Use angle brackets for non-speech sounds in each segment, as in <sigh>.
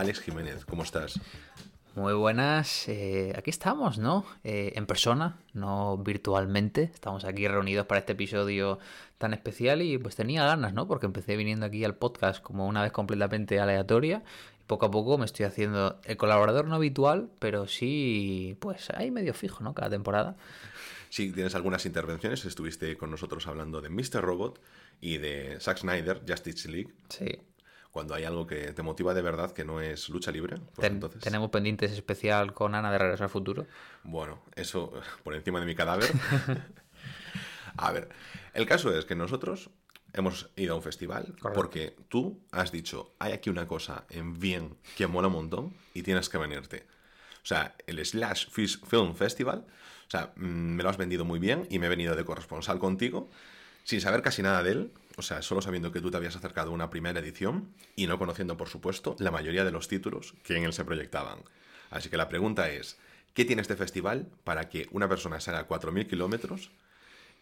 Alex Jiménez. ¿Cómo estás? Muy buenas, eh, aquí estamos, ¿no? Eh, en persona, no virtualmente. Estamos aquí reunidos para este episodio tan especial y pues tenía ganas, ¿no? Porque empecé viniendo aquí al podcast como una vez completamente aleatoria. Y poco a poco me estoy haciendo el colaborador no habitual, pero sí, pues ahí medio fijo, ¿no? Cada temporada. Si tienes algunas intervenciones, estuviste con nosotros hablando de Mr. Robot y de Zack Snyder, Justice League. Sí. Cuando hay algo que te motiva de verdad que no es lucha libre, pues Ten- entonces... Tenemos pendientes especial con Ana de Regreso al Futuro. Bueno, eso <laughs> por encima de mi cadáver. <laughs> a ver, el caso es que nosotros hemos ido a un festival Correcto. porque tú has dicho, hay aquí una cosa en bien que mola un montón y tienes que venirte. O sea, el Slash Fish Film Festival, o sea, mm, me lo has vendido muy bien y me he venido de corresponsal contigo sin saber casi nada de él, o sea, solo sabiendo que tú te habías acercado a una primera edición y no conociendo, por supuesto, la mayoría de los títulos que en él se proyectaban. Así que la pregunta es, ¿qué tiene este festival para que una persona salga a 4.000 kilómetros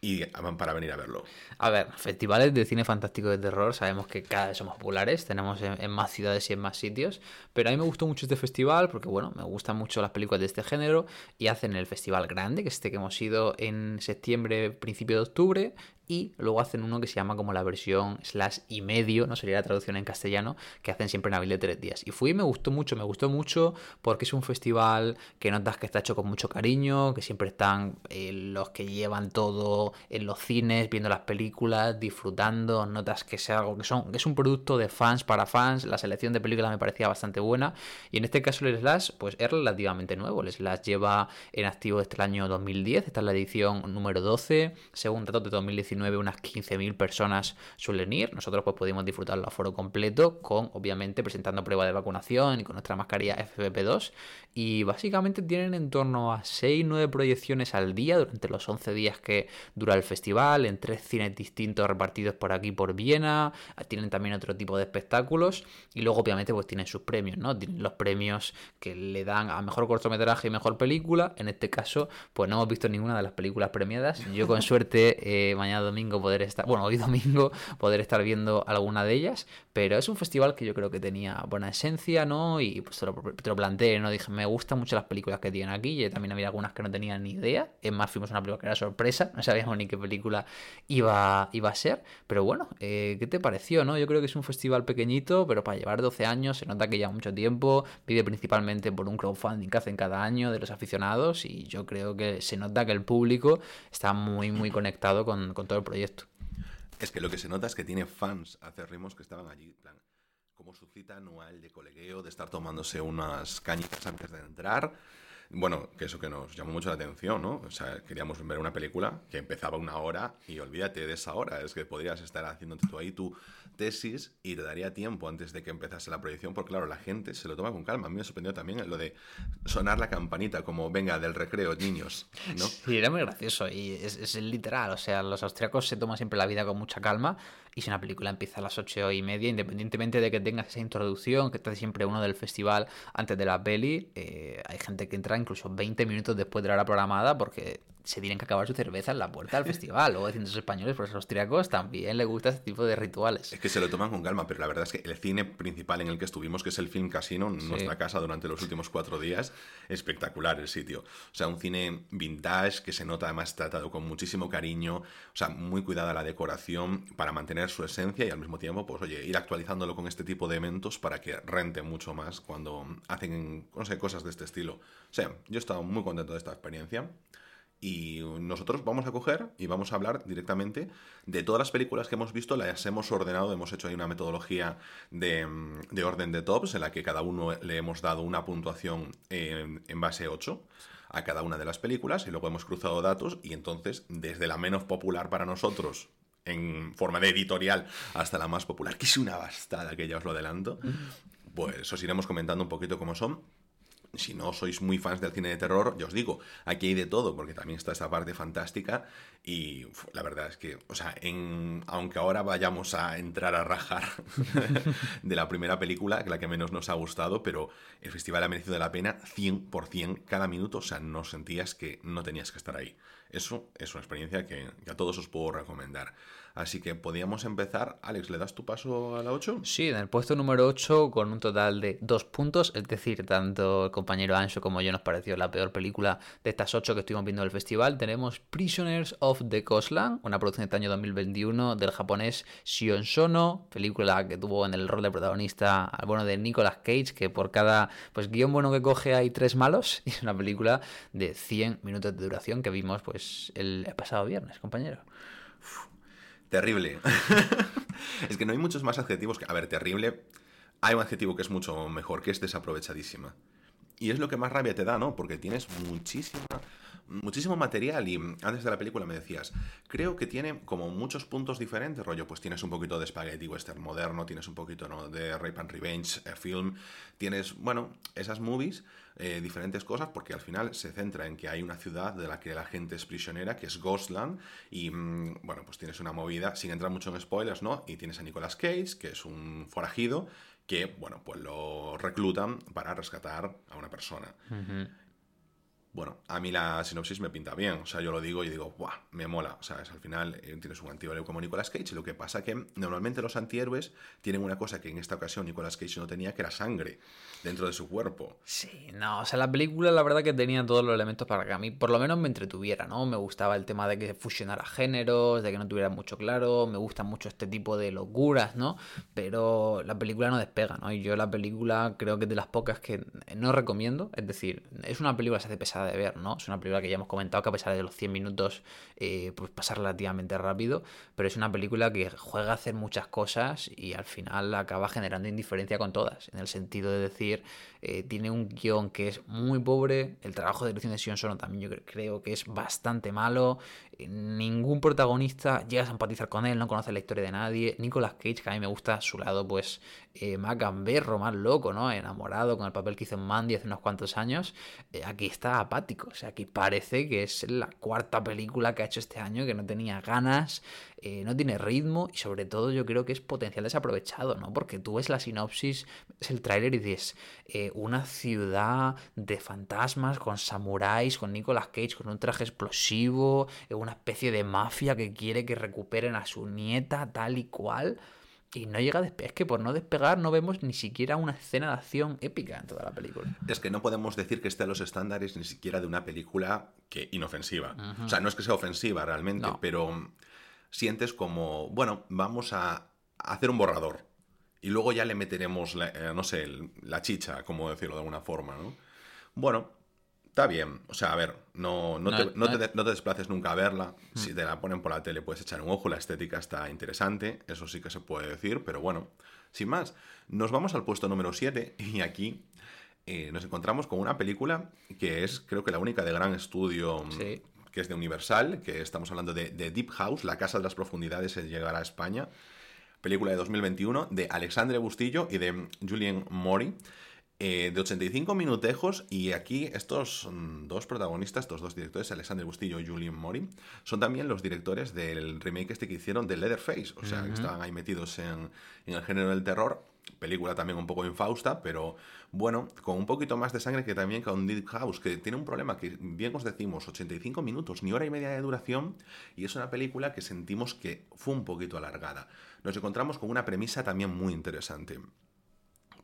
y para venir a verlo? A ver, festivales de cine fantástico de terror, sabemos que cada vez son más populares, tenemos en, en más ciudades y en más sitios, pero a mí me gustó mucho este festival porque, bueno, me gustan mucho las películas de este género y hacen el festival grande, que es este que hemos ido en septiembre, principio de octubre, y luego hacen uno que se llama como la versión slash y medio, no sería la traducción en castellano, que hacen siempre en abril de tres días. Y fui y me gustó mucho, me gustó mucho porque es un festival que notas que está hecho con mucho cariño, que siempre están eh, los que llevan todo en los cines, viendo las películas, disfrutando, notas que es algo que son, que es un producto de fans para fans, la selección de películas me parecía bastante buena, y en este caso el Slash, pues es relativamente nuevo, el Slash lleva en activo desde el año 2010, esta es la edición número 12, según datos de 2019 unas 15.000 personas suelen ir, nosotros pues pudimos disfrutarlo a foro completo, con obviamente presentando prueba de vacunación y con nuestra mascarilla FFP2, y básicamente tienen en torno a 6-9 proyecciones al día durante los 11 días que dura el festival, en tres cines distintos repartidos por aquí por Viena, tienen también otro tipo de espectáculos y luego obviamente pues tienen sus premios, ¿no? Tienen los premios que le dan a mejor cortometraje y mejor película, en este caso pues no hemos visto ninguna de las películas premiadas, yo con <laughs> suerte eh, mañana domingo poder estar, bueno hoy <laughs> domingo poder estar viendo alguna de ellas, pero es un festival que yo creo que tenía buena esencia, ¿no? Y pues te lo, te lo planteé, ¿no? Dije, me gustan mucho las películas que tienen aquí, y también había algunas que no tenía ni idea, es más fuimos una película que era sorpresa, <laughs> no sabíamos ni qué película iba, iba a ser, pero bueno, eh, ¿qué te pareció, no? Yo creo que es un festival pequeñito, pero para llevar 12 años se nota que lleva mucho tiempo, vive principalmente por un crowdfunding que hacen cada año de los aficionados y yo creo que se nota que el público está muy, muy conectado con, con todo proyecto. Es que lo que se nota es que tiene fans acérrimos que estaban allí, plan, como su cita anual de colegueo, de estar tomándose unas cañitas antes de entrar. Bueno, que eso que nos llamó mucho la atención, ¿no? O sea, queríamos ver una película que empezaba una hora y olvídate de esa hora. Es que podrías estar haciéndote tú ahí tu tesis y te daría tiempo antes de que empezase la proyección, porque claro, la gente se lo toma con calma. A mí me sorprendió también lo de sonar la campanita como, venga, del recreo, niños, ¿no? Sí, era muy gracioso y es, es literal, o sea, los austriacos se toman siempre la vida con mucha calma y si una película empieza a las ocho y media, independientemente de que tengas esa introducción, que esté siempre uno del festival antes de la peli, eh, hay gente que entra incluso 20 minutos después de la hora programada porque se tienen que acabar su cerveza en la puerta del <laughs> festival. Luego distintos españoles, pero a los austriacos también les gusta este tipo de rituales. Es que se lo toman con calma, pero la verdad es que el cine principal en el que estuvimos, que es el Film Casino, en Sí. nuestra casa durante los últimos cuatro días, espectacular el sitio. O sea, un cine vintage que se nota además tratado con muchísimo cariño, o sea, muy cuidada la decoración para mantener su esencia y al mismo tiempo, pues oye, ir actualizándolo con este tipo de eventos para que rente mucho más cuando hacen no sé, cosas de este estilo. O sea, yo he estado muy contento de esta experiencia. y nosotros vamos a coger y vamos a hablar directamente de todas las películas que hemos visto, las hemos ordenado, hemos hecho ahí una metodología de, orden de tops en la que cada uno le hemos dado una puntuación en, en base 8 a cada una de las películas y luego hemos cruzado datos y entonces desde la menos popular para nosotros en forma de editorial hasta la más popular, que es una bastada que ya os lo adelanto, pues os iremos comentando un poquito cómo son si no sois muy fans del cine de terror, ya os digo, aquí hay de todo, porque también está esta parte fantástica y la verdad es que, o sea, en, aunque ahora vayamos a entrar a rajar <laughs> de la primera película, que la que menos nos ha gustado, pero el festival ha merecido la pena 100% cada minuto, o sea, no sentías que no tenías que estar ahí. Eso es una experiencia que, que a todos os puedo recomendar. Así que podíamos empezar. Alex, ¿le das tu paso a la 8? Sí, en el puesto número 8 con un total de dos puntos. Es decir, tanto el compañero Ancho como yo nos pareció la peor película de estas 8 que estuvimos viendo en el festival. Tenemos Prisoners of the Coastland, una producción de este año 2021 del japonés Shion Sono, película que tuvo en el rol de protagonista al bueno de Nicolas Cage, que por cada pues guion bueno que coge hay tres malos. <laughs> Y es una película de 100 minutos de duración que vimos pues el pasado viernes, compañero. Terrible. <laughs> es que no hay muchos más adjetivos que... A ver, terrible. Hay un adjetivo que es mucho mejor, que es desaprovechadísima. Y es lo que más rabia te da, ¿no? Porque tienes muchísima, muchísimo material y antes de la película me decías, creo que tiene como muchos puntos diferentes, rollo, pues tienes un poquito de spaghetti western moderno, tienes un poquito ¿no? de Rape and Revenge eh, film, tienes, bueno, esas movies eh, diferentes cosas porque al final se centra en que hay una ciudad de la que la gente es prisionera, que es Ghostland, y mm, bueno, pues tienes una movida, sin entrar mucho en spoilers, ¿no? Y tienes a Nicolas Cage, que es un forajido, que, bueno, pues lo reclutan para rescatar a una persona. Bueno, a mí la sinopsis me pinta bien, o sea, yo lo digo y digo, ¡buah! Me mola, o sea, al final eh, tienes un antihéroe como Nicolas Cage, lo que pasa que normalmente los antihéroes tienen una cosa que en esta ocasión Nicolas Cage no tenía, que era sangre dentro de su cuerpo. Sí, no, o sea, la película la verdad que tenía todos los elementos para que a mí por lo menos me entretuviera, ¿no? Me gustaba el tema de que fusionara géneros, de que no tuviera mucho claro, me gusta mucho este tipo de locuras, ¿no? Pero la película no despega, ¿no? Y yo la película creo que es de las pocas que no recomiendo, es decir, es una película que se hace pesada de ver, ¿no? Es una película que ya hemos comentado que a pesar de los 100 minutos eh, pues pasa relativamente rápido, pero es una película que juega a hacer muchas cosas y al final acaba generando indiferencia con todas, en el sentido de decir, eh, tiene un guion que es muy pobre, el trabajo de dirección de Sion Sono también yo creo que es bastante malo, eh, ningún protagonista llegas a empatizar con él, no conoce la historia de nadie, Nicolas Cage, que a mí me gusta su lado pues gamberro, más loco, ¿no? Enamorado con el papel que hizo en Mandy hace unos cuantos años, aquí está apático. O sea, que parece que es la cuarta película que ha hecho este año, que no tenía ganas, eh, no tiene ritmo y sobre todo yo creo que es potencial desaprovechado, ¿no? Porque tú ves la sinopsis, ves el tráiler y dices, eh, una ciudad de fantasmas con samuráis, con Nicolas Cage, con un traje explosivo, eh, una especie de mafia que quiere que recuperen a su nieta tal y cual. Y no llega a despegar. Es que por no despegar no vemos ni siquiera una escena de acción épica en toda la película. Es que no podemos decir que esté a los estándares ni siquiera de una película que inofensiva. O sea, no es que sea ofensiva realmente, pero sientes como, bueno, vamos a hacer un borrador. Y luego ya le meteremos, eh, no sé, la chicha, como decirlo de alguna forma, ¿no? Bueno, Está bien, o sea, a ver, no, no, te, no, te, desplaces nunca a verla. Si te la ponen por la tele puedes echar un ojo, la estética está interesante, eso sí que se puede decir, pero bueno, sin más, nos vamos al puesto número 7 y aquí eh, nos encontramos con una película que es creo que la única de gran estudio mm, que es de Universal, que estamos hablando de, de, Deep House, La Casa de las Profundidades, se llegará a España, película de 2021 de Alexandre Bustillo y de Julien Mori. Eh, de 85 minutejos y aquí estos dos protagonistas, estos dos directores, Alexander Bustillo y Julian Mori, son también los directores del remake este que hicieron de Leatherface, o sea, que estaban ahí metidos en, el género del terror, película también un poco infausta, pero bueno, con un poquito más de sangre que también con Deep House, que tiene un problema que bien os decimos, 85 minutos, ni hora y media de duración, y es una película que sentimos que fue un poquito alargada. Nos encontramos con una premisa también muy interesante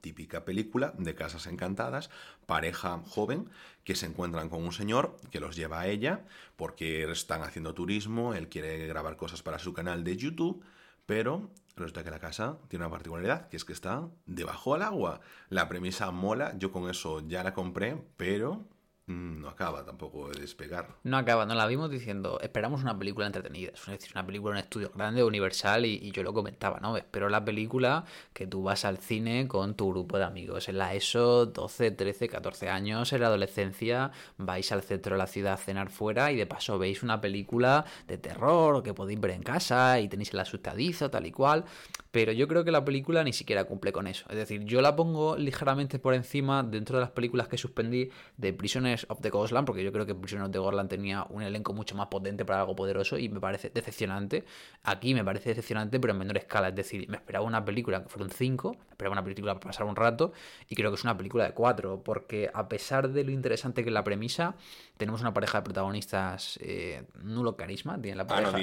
típica película de casas encantadas, pareja joven que se encuentran con un señor que los lleva a ella porque están haciendo turismo, él quiere grabar cosas para su canal de YouTube, pero resulta que la casa tiene una particularidad, que es que está debajo del agua. La premisa mola, yo con eso ya la compré, pero no acaba tampoco de despegar. No acaba, no la vimos diciendo, esperamos una película entretenida, es decir, una película en un estudio grande, universal, y, y, yo lo comentaba, ¿no? Espero la película que tú vas al cine con tu grupo de amigos, en la ESO, 12, 13, 14 años, en la adolescencia, vais al centro de la ciudad a cenar fuera y de paso veis una película de terror que podéis ver en casa y tenéis el asustadizo, tal y cual, pero yo creo que la película ni siquiera cumple con eso. Es decir, yo la pongo ligeramente por encima dentro de las películas que suspendí de Prisoners of the Ghostland, porque yo creo que Prisoners of the Ghostland tenía un elenco mucho más potente para algo poderoso y me parece decepcionante. Aquí me parece decepcionante, pero en menor escala. Es decir, me esperaba una película que fuera un 5, me esperaba una película para pasar un rato y creo que es una película de 4, porque a pesar de lo interesante que es la premisa, tenemos una pareja de protagonistas eh, nulo carisma, tiene la pareja,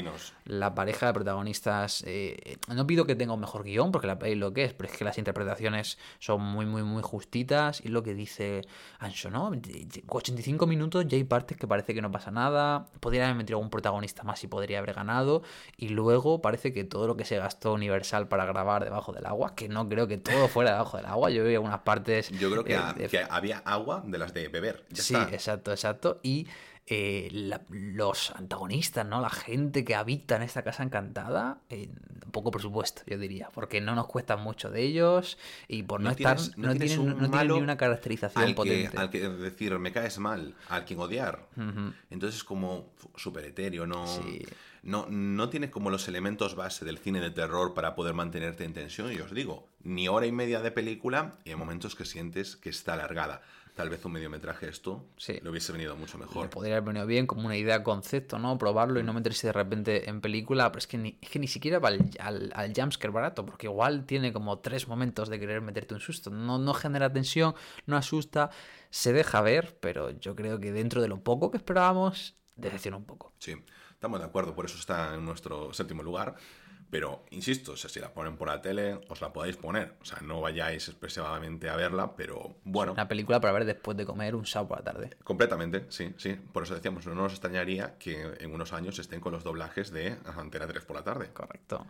la pareja de protagonistas. Eh, no pido que tenga un mejor guion, porque la peli lo que es, pero es que las interpretaciones son muy, muy, muy justitas. Y lo que dice Ancho, ¿no? 85 minutos ya hay partes que parece que no pasa nada. Podría haber metido algún protagonista más y podría haber ganado. Y luego parece que todo lo que se gastó Universal para grabar debajo del agua, que no creo que todo fuera debajo del agua. Yo veo algunas partes. Yo creo que, eh, había agua de las de beber. sí, exacto, exacto y eh, los antagonistas, ¿no? La gente que habita en esta casa encantada, eh, poco presupuesto, yo diría, porque no nos cuesta mucho de ellos y por no, estar, no, tienen, ni una caracterización al potente. Que, al que decir, me caes mal, al quien odiar. Entonces es como súper etéreo, ¿no? No, no tiene como los elementos base del cine de terror para poder mantenerte en tensión. Y os digo, ni hora y media de película y hay momentos que sientes que está alargada tal vez un mediometraje esto sí. le hubiese venido mucho mejor. podría haber venido bien como una idea concepto, ¿no? Probarlo y no mm. meterse de repente en película, pero es que ni, es que ni siquiera va al, al, jumpscare barato, porque igual tiene como tres momentos de querer meterte un susto. No, no genera tensión, no asusta, se deja ver, pero yo creo que dentro de lo poco que esperábamos, decepciona un poco. Sí, estamos de acuerdo, por eso está en nuestro séptimo lugar. Pero, insisto, si la ponen por la tele, os la podéis poner. O sea, no vayáis expresivamente a verla, pero bueno. Una película para ver después de comer un sábado por la tarde. Completamente, sí, sí. Por eso decíamos, no nos extrañaría que en unos años estén con los doblajes de Antena 3 por la tarde. Correcto.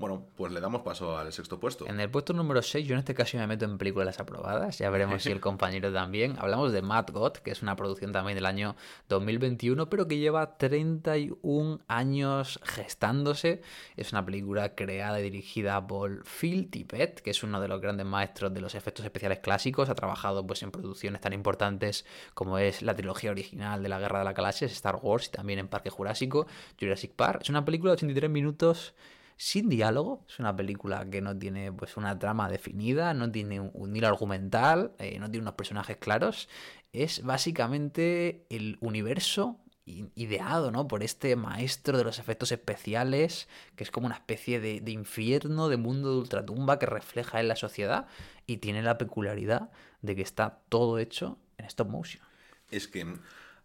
Bueno, pues le damos paso al sexto puesto. En el puesto número 6, yo en este caso me meto en películas aprobadas, ya veremos si el <laughs> compañero también. Hablamos de Mad God, que es una producción también del año 2021, pero que lleva 31 años gestándose. Es una película creada y dirigida por Phil Tippett, que es uno de los grandes maestros de los efectos especiales clásicos. Ha trabajado pues, en producciones tan importantes como es la trilogía original de la Guerra de la Galaxia, Star Wars y también en Parque Jurásico, Jurassic Park. Es una película de 83 minutos sin diálogo. Es una película que no tiene pues una trama definida, no tiene un, hilo argumental, eh, no tiene unos personajes claros. Es básicamente el universo ideado ¿no? por este maestro de los efectos especiales, que es como una especie de, de, infierno, de mundo de ultratumba que refleja en la sociedad y tiene la peculiaridad de que está todo hecho en stop motion. Es que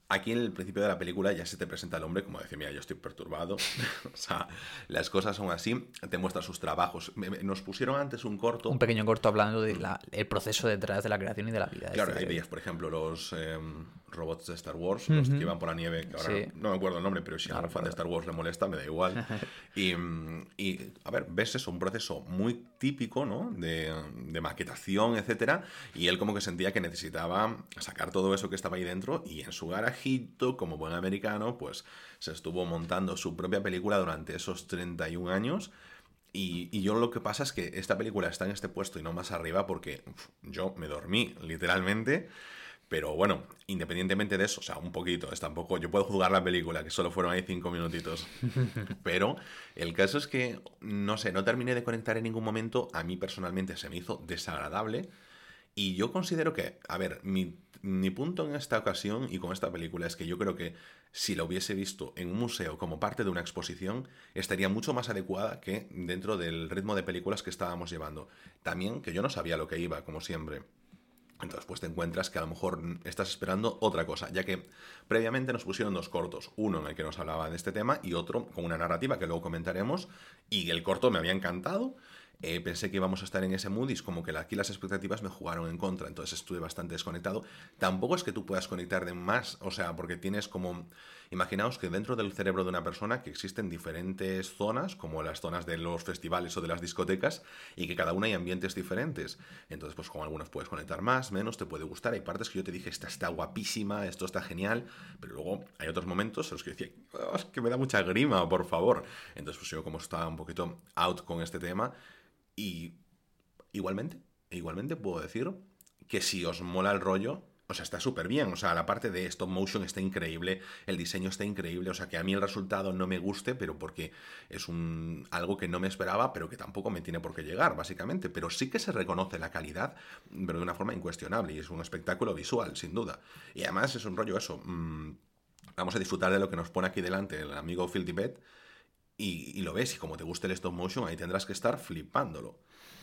Aquí en el principio de la película ya se te presenta el hombre como decir, mira, yo estoy perturbado. <laughs> o sea, las cosas son así, te muestra sus trabajos. Nos pusieron antes un corto. Un pequeño corto hablando del proceso detrás de la creación y de la vida. Claro, ahí veías, por ejemplo, los em, robots de Star Wars, los que iban por la nieve, que ahora no me acuerdo el nombre, pero si a un fan de Star Wars le molesta, me da igual. <laughs> y, y, a ver, ves eso, un proceso muy típico, ¿no? De, de maquetación, etcétera. Y él como que sentía que necesitaba sacar todo eso que estaba ahí dentro y en su garaje como buen americano, pues se estuvo montando su propia película durante esos 31 años. Y, yo lo que pasa es que esta película está en este puesto y no más arriba porque yo me dormí, literalmente. Pero bueno, independientemente de eso, o sea, un poquito, es tampoco, yo puedo jugar la película, que solo fueron ahí cinco minutitos. <laughs> Pero el caso es que, no sé, no terminé de conectar en ningún momento, a mí personalmente se me hizo desagradable. Y yo considero que, a ver, mi punto en esta ocasión y con esta película es que yo creo que si la hubiese visto en un museo como parte de una exposición, estaría mucho más adecuada que dentro del ritmo de películas que estábamos llevando. También que yo no sabía lo que iba, como siempre. Entonces, pues te encuentras que a lo mejor estás esperando otra cosa, ya que previamente nos pusieron dos cortos, uno en el que nos hablaba de este tema y otro con una narrativa que luego comentaremos, y el corto me había encantado, eh, pensé que íbamos a estar en ese mood y es como que aquí las expectativas me jugaron en contra, entonces estuve bastante desconectado. Tampoco es que tú puedas conectar de más, o sea, porque tienes como... Imaginaos que dentro del cerebro de una persona que existen diferentes zonas, como las zonas de los festivales o de las discotecas, y que cada una hay ambientes diferentes. Entonces, pues con algunos puedes conectar más, menos, te puede gustar. Hay partes que yo te dije, esta está guapísima, esto está genial, pero luego hay otros momentos en los que decía, oh, es que me da mucha grima, por favor. Entonces, pues yo como estaba un poquito out con este tema, y igualmente, igualmente puedo decir que si os mola el rollo, o sea, está súper bien. O sea, la parte de stop motion está increíble, el diseño está increíble. O sea, que a mí el resultado no me guste, pero porque es un algo que no me esperaba, pero que tampoco me tiene por qué llegar, básicamente. Pero sí que se reconoce la calidad, pero de una forma incuestionable. Y es un espectáculo visual, sin duda. Y además es un rollo eso. Mmm, vamos a disfrutar de lo que nos pone aquí delante el amigo Phil Tibet. Y, lo ves, y como te guste el stop motion, ahí tendrás que estar flipándolo.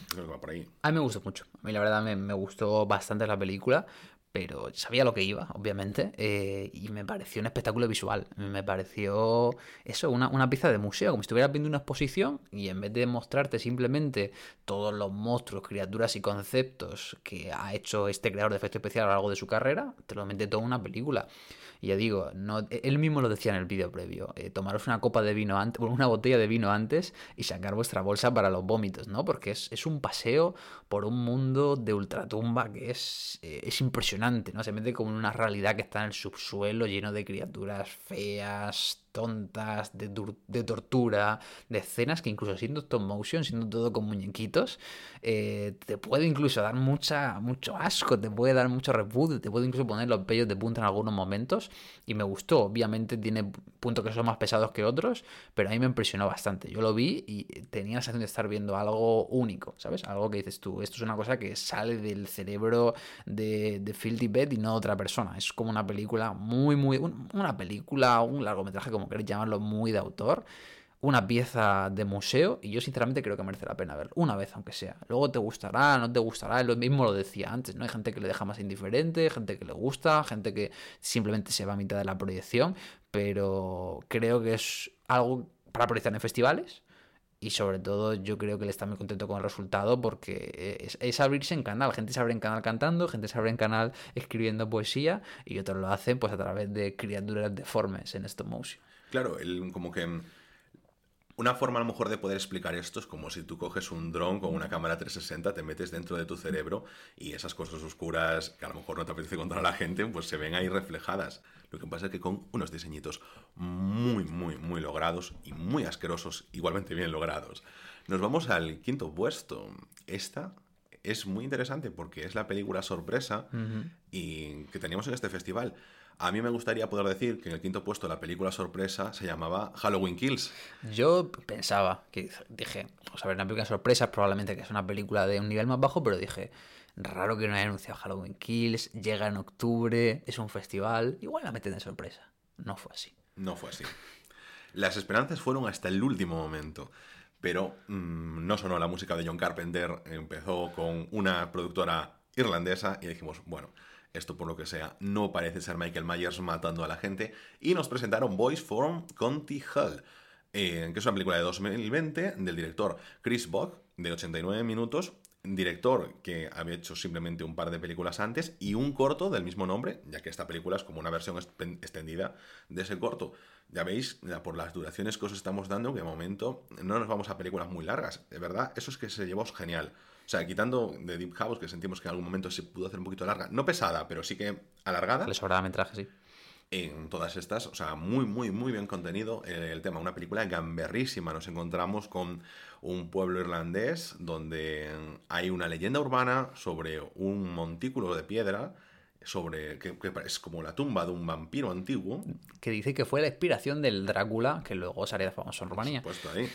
Creo que va por ahí. A mí me gustó mucho. A mí la verdad me, me gustó bastante la película pero sabía lo que iba, obviamente, eh, y me pareció un espectáculo visual. Me pareció eso, una, una, pieza de museo, como si estuvieras viendo una exposición y en vez de mostrarte simplemente todos los monstruos, criaturas y conceptos que ha hecho este creador de efecto especial a lo largo de su carrera, te lo mete toda una película. Y ya digo, no, él mismo lo decía en el vídeo previo, eh, tomaros una copa de vino antes, una botella de vino antes y sacar vuestra bolsa para los vómitos, ¿no? Porque es, es un paseo por un mundo de ultratumba que es, eh, es impresionante, ¿no? Se mete como en una realidad que está en el subsuelo lleno de criaturas feas, tontas, de, de, tortura, de escenas que incluso siendo stop motion, siendo todo con muñequitos, eh, te puede incluso dar mucha, mucho asco, te puede dar mucho repudio, te puede incluso poner los pellos de punta en algunos momentos. Y me gustó, obviamente tiene puntos que son más pesados que otros, pero a mí me impresionó bastante. Yo lo vi y tenía la sensación de estar viendo algo único, ¿sabes? Algo que dices tú, esto es una cosa que sale del cerebro de, de Phil Tippett y no de otra persona. Es como una película muy, muy. Una película, un largometraje como queréis llamarlo, muy de autor. Una pieza de museo y yo sinceramente creo que merece la pena verlo. Una vez, aunque sea. Luego te gustará, no te gustará. Lo mismo lo decía antes, ¿no? Hay gente que le deja más indiferente, gente que le gusta, gente que simplemente se va a mitad de la proyección. Pero creo que es algo para proyectar en festivales y sobre todo yo creo que él está muy contento con el resultado porque es, es, abrirse en canal. Gente se abre en canal cantando, gente se abre en canal escribiendo poesía y otros lo hacen pues a través de criaturas deformes en stop motion. Claro, el, como que una forma a lo mejor de poder explicar esto es como si tú coges un dron con una cámara 360, te metes dentro de tu cerebro y esas cosas oscuras que a lo mejor no te apetece contar a la gente, pues se ven ahí reflejadas. Lo que pasa es que con unos diseñitos muy, muy, muy logrados y muy asquerosos, igualmente bien logrados. Nos vamos al quinto puesto. Esta es muy interesante porque es la película sorpresa uh -huh. y que teníamos en este festival. A mí me gustaría poder decir que en el quinto puesto la película sorpresa se llamaba Halloween Kills. Yo pensaba, que dije, vamos a ver, una película sorpresa, probablemente que es una película de un nivel más bajo, pero dije, raro que no haya anunciado Halloween Kills, llega en octubre, es un festival, igual la meten de sorpresa. No fue así. No fue así. Las esperanzas fueron hasta el último momento. Pero mmm, no sonó la música de John Carpenter, empezó con una productora irlandesa y dijimos, bueno, esto por lo que sea no parece ser Michael Myers matando a la gente, y nos presentaron Boys from Conti Hall, eh, que es una película de 2020 del director Chris Bog, de 89 minutos, director que había hecho simplemente un par de películas antes y un corto del mismo nombre, ya que esta película es como una versión extendida de ese corto. Ya veis, por las duraciones que os estamos dando, que de momento no nos vamos a películas muy largas. De verdad, eso es que se llevó genial. O sea, quitando de Deep House, que sentimos que en algún momento se pudo hacer un poquito larga, no pesada, pero sí que alargada. Le sobraba metraje, sí. En todas estas, o sea, muy, muy, muy bien contenido el, el tema. Una película gamberrísima. Nos encontramos con un pueblo irlandés donde hay una leyenda urbana sobre un montículo de piedra sobre que, que, es como la tumba de un vampiro antiguo. Que dice que fue la inspiración del Drácula, que luego sería famoso en Rumanía. Por supuesto, ahí.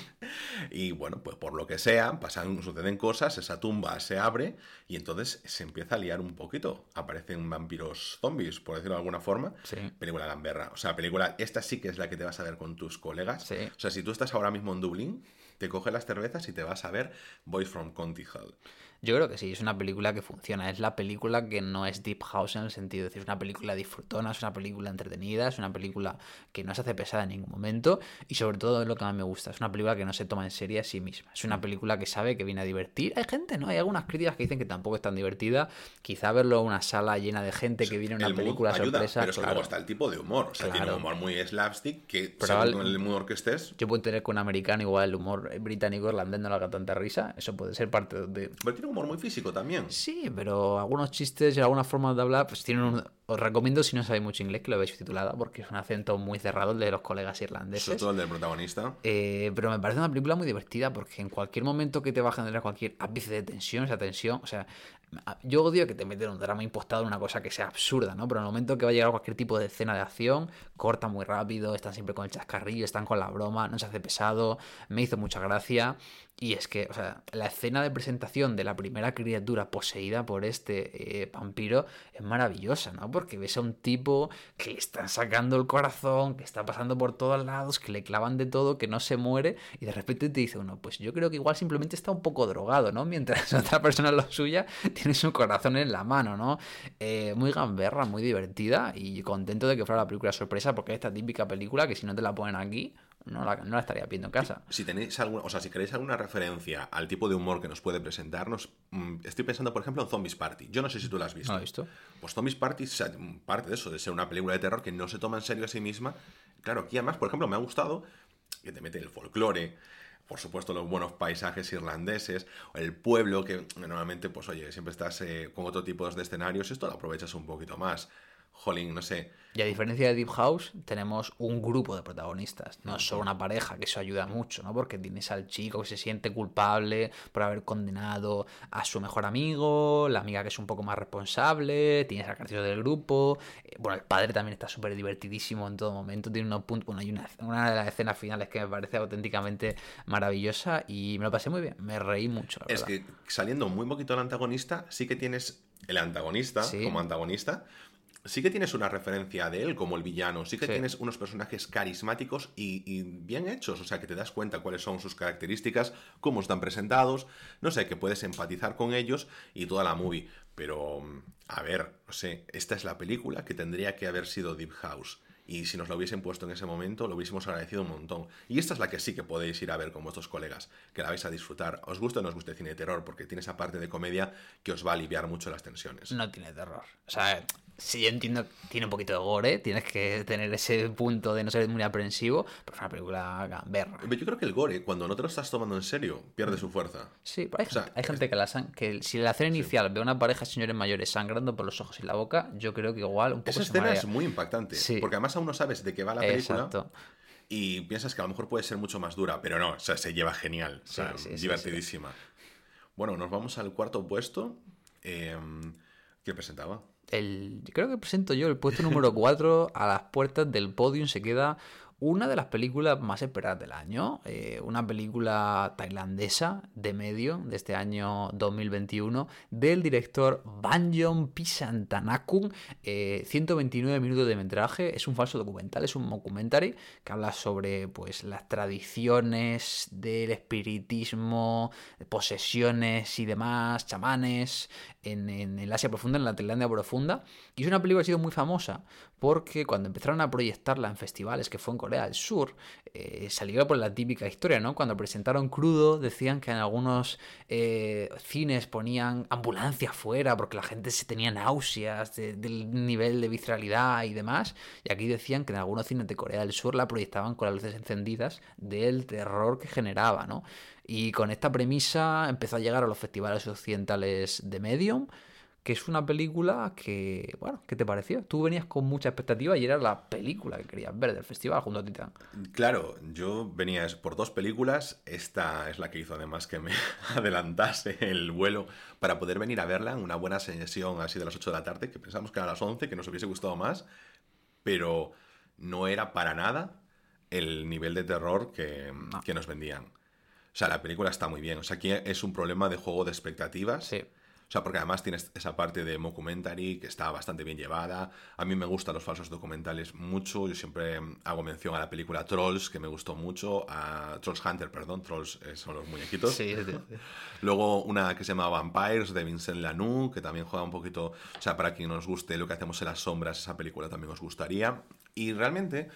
<laughs> y bueno, pues por lo que sea, pasan, suceden cosas, esa tumba se abre y entonces se empieza a liar un poquito. Aparecen vampiros zombies, por decirlo de alguna forma. Sí. Película gamberra. O sea, película, esta sí que es la que te vas a ver con tus colegas. Sí. O sea, si tú estás ahora mismo en Dublín, te coges las cervezas y te vas a ver Boys from Conti Hall. Yo creo que sí, es una película que funciona. Es la película que no es Deep House en el sentido de decir, es una película disfrutona, es una película entretenida, es una película que no se hace pesada en ningún momento y sobre todo es lo que más me gusta. Es una película que no se toma en serio a sí misma. Es una película que sabe que viene a divertir. Hay gente, ¿no? Hay algunas críticas que dicen que tampoco es tan divertida. Quizá verlo en una sala llena de gente que viene a una película sorpresa. Pero es que luego está el tipo de humor. O sea, tiene un humor muy slapstick que según el humor que estés. Yo puedo tener con un americano igual el humor británico irlandés no le haga tanta risa. Eso puede ser parte de. Pero tiene humor muy físico también. Sí, pero algunos chistes y algunas formas de hablar, pues tienen un. Os recomiendo, si no sabéis mucho inglés, que lo veáis titulada, porque es un acento muy cerrado el de los colegas irlandeses. Sobre todo el del protagonista. Eh, pero me parece una película muy divertida, porque en cualquier momento que te va a generar cualquier ápice de tensión, esa tensión, o sea, yo odio que te meten un drama impostado en una cosa que sea absurda, ¿no? Pero en el momento que va a llegar cualquier tipo de escena de acción, corta muy rápido, están siempre con el chascarrillo, están con la broma, no se hace pesado, me hizo mucha gracia. Y es que, o sea, la escena de presentación de la primera criatura poseída por este eh, vampiro es maravillosa, ¿no? Porque ves a un tipo que le están sacando el corazón, que está pasando por todos lados, que le clavan de todo, que no se muere, y de repente te dice uno, pues yo creo que igual simplemente está un poco drogado, ¿no? Mientras <laughs> otra persona lo suya tiene su corazón en la mano, ¿no? Eh, muy gamberra, muy divertida, y contento de que fuera la película sorpresa, porque es esta típica película que si no te la ponen aquí, no la, no la estaría viendo en casa. Si tenéis alguna, o sea, si queréis alguna referencia al tipo de humor que nos puede presentarnos, mm, estoy pensando, por ejemplo, en Zombies Party. Yo no sé si tú la has visto. ¿No visto? Pues Zombies Party, parte de eso, de ser una película de terror que no se toma en serio a sí misma. Claro, aquí además, por ejemplo, me ha gustado que te mete el folclore, por supuesto los buenos paisajes irlandeses, el pueblo que normalmente, pues oye, siempre estás eh, con otro tipo de escenarios, esto lo aprovechas un poquito más. Jolín, no sé. Y a diferencia de Deep House, tenemos un grupo de protagonistas, no solo una pareja, que eso ayuda mucho, ¿no? Porque tienes al chico que se siente culpable por haber condenado a su mejor amigo, la amiga que es un poco más responsable, tienes al cartero del grupo, eh, bueno, el padre también está súper divertidísimo en todo momento, tiene unos puntos, bueno, hay una, una de las escenas finales que me parece auténticamente maravillosa y me lo pasé muy bien, me reí mucho. La es que saliendo muy poquito del antagonista, sí que tienes el antagonista como antagonista, sí que tienes una referencia de él como el villano, sí que tienes unos personajes carismáticos y, bien hechos, o sea, que te das cuenta cuáles son sus características, cómo están presentados, no sé, que puedes empatizar con ellos y toda la movie. Pero, a ver, no sé, esta es la película que tendría que haber sido Deep House. Y si nos lo hubiesen puesto en ese momento, lo hubiésemos agradecido un montón. Y esta es la que sí que podéis ir a ver con vuestros colegas, que la vais a disfrutar. Os guste o no os guste cine de terror, porque tiene esa parte de comedia que os va a aliviar mucho las tensiones. No tiene terror. O sea, sí entiendo tiene un poquito de gore, tienes que tener ese punto de no ser muy aprensivo, pero es una película gamberra. Yo creo que el gore, cuando no te lo estás tomando en serio, pierde su fuerza. Sí, pero hay, gente, que la que si la acción inicial ve a una pareja de señores mayores sangrando por los ojos y la boca, yo creo que igual un poco Esa escena es muy impactante, porque además aún no sabes de qué va la película. Y piensas que a lo mejor puede ser mucho más dura, pero no, o sea, se lleva genial, o sea, divertidísima. Bueno, nos vamos al cuarto puesto. Eh, ¿Qué presentaba? El, creo que presento yo el puesto número 4 a las puertas del podium se queda una de las películas más esperadas del año, eh, una película tailandesa de medio de este año 2021 del director Banjon Pisantanakun, 129 eh, minutos de metraje, es un falso documental, es un documentary que habla sobre pues las tradiciones del espiritismo, posesiones y demás, chamanes en, en el Asia profunda, en la Tailandia profunda, y es una película que ha sido muy famosa porque cuando empezaron a proyectarla en festivales, que fue en Corea del Sur, eh, salió por la típica historia, ¿no? Cuando presentaron crudo, decían que en algunos eh, cines ponían ambulancia fuera porque la gente se tenía náuseas del nivel de visceralidad y demás, y aquí decían que en algunos cines de Corea del Sur la proyectaban con las luces encendidas del terror que generaba, ¿no? Y con esta premisa empezó a llegar a los festivales occidentales de Medium, que es una película que, bueno, ¿qué te pareció? Tú venías con mucha expectativa y era la película que querías ver del festival junto a Titán. Claro, yo venía por dos películas, esta es la que hizo además que me <laughs> adelantase el vuelo para poder venir a verla en una buena sesión así de las 8 de la tarde, que pensamos que era a las 11, que nos hubiese gustado más, pero no era para nada el nivel de terror que, que nos vendían. O sea, la película está muy bien. O sea, aquí es un problema de juego de expectativas. Sí sea, porque además tienes esa parte de mockumentary que está bastante bien llevada. A mí me gustan los falsos documentales mucho. Yo siempre hago mención a la película Trolls, que me gustó mucho. A Trolls Hunter, perdón. Trolls eh, son los muñequitos. Sí, sí, sí. <laughs> Luego una que se llama Vampires, de Vincent Lanoux, que también juega un poquito... O sea, para quien nos guste lo que hacemos en las sombras, esa película también os gustaría. Y realmente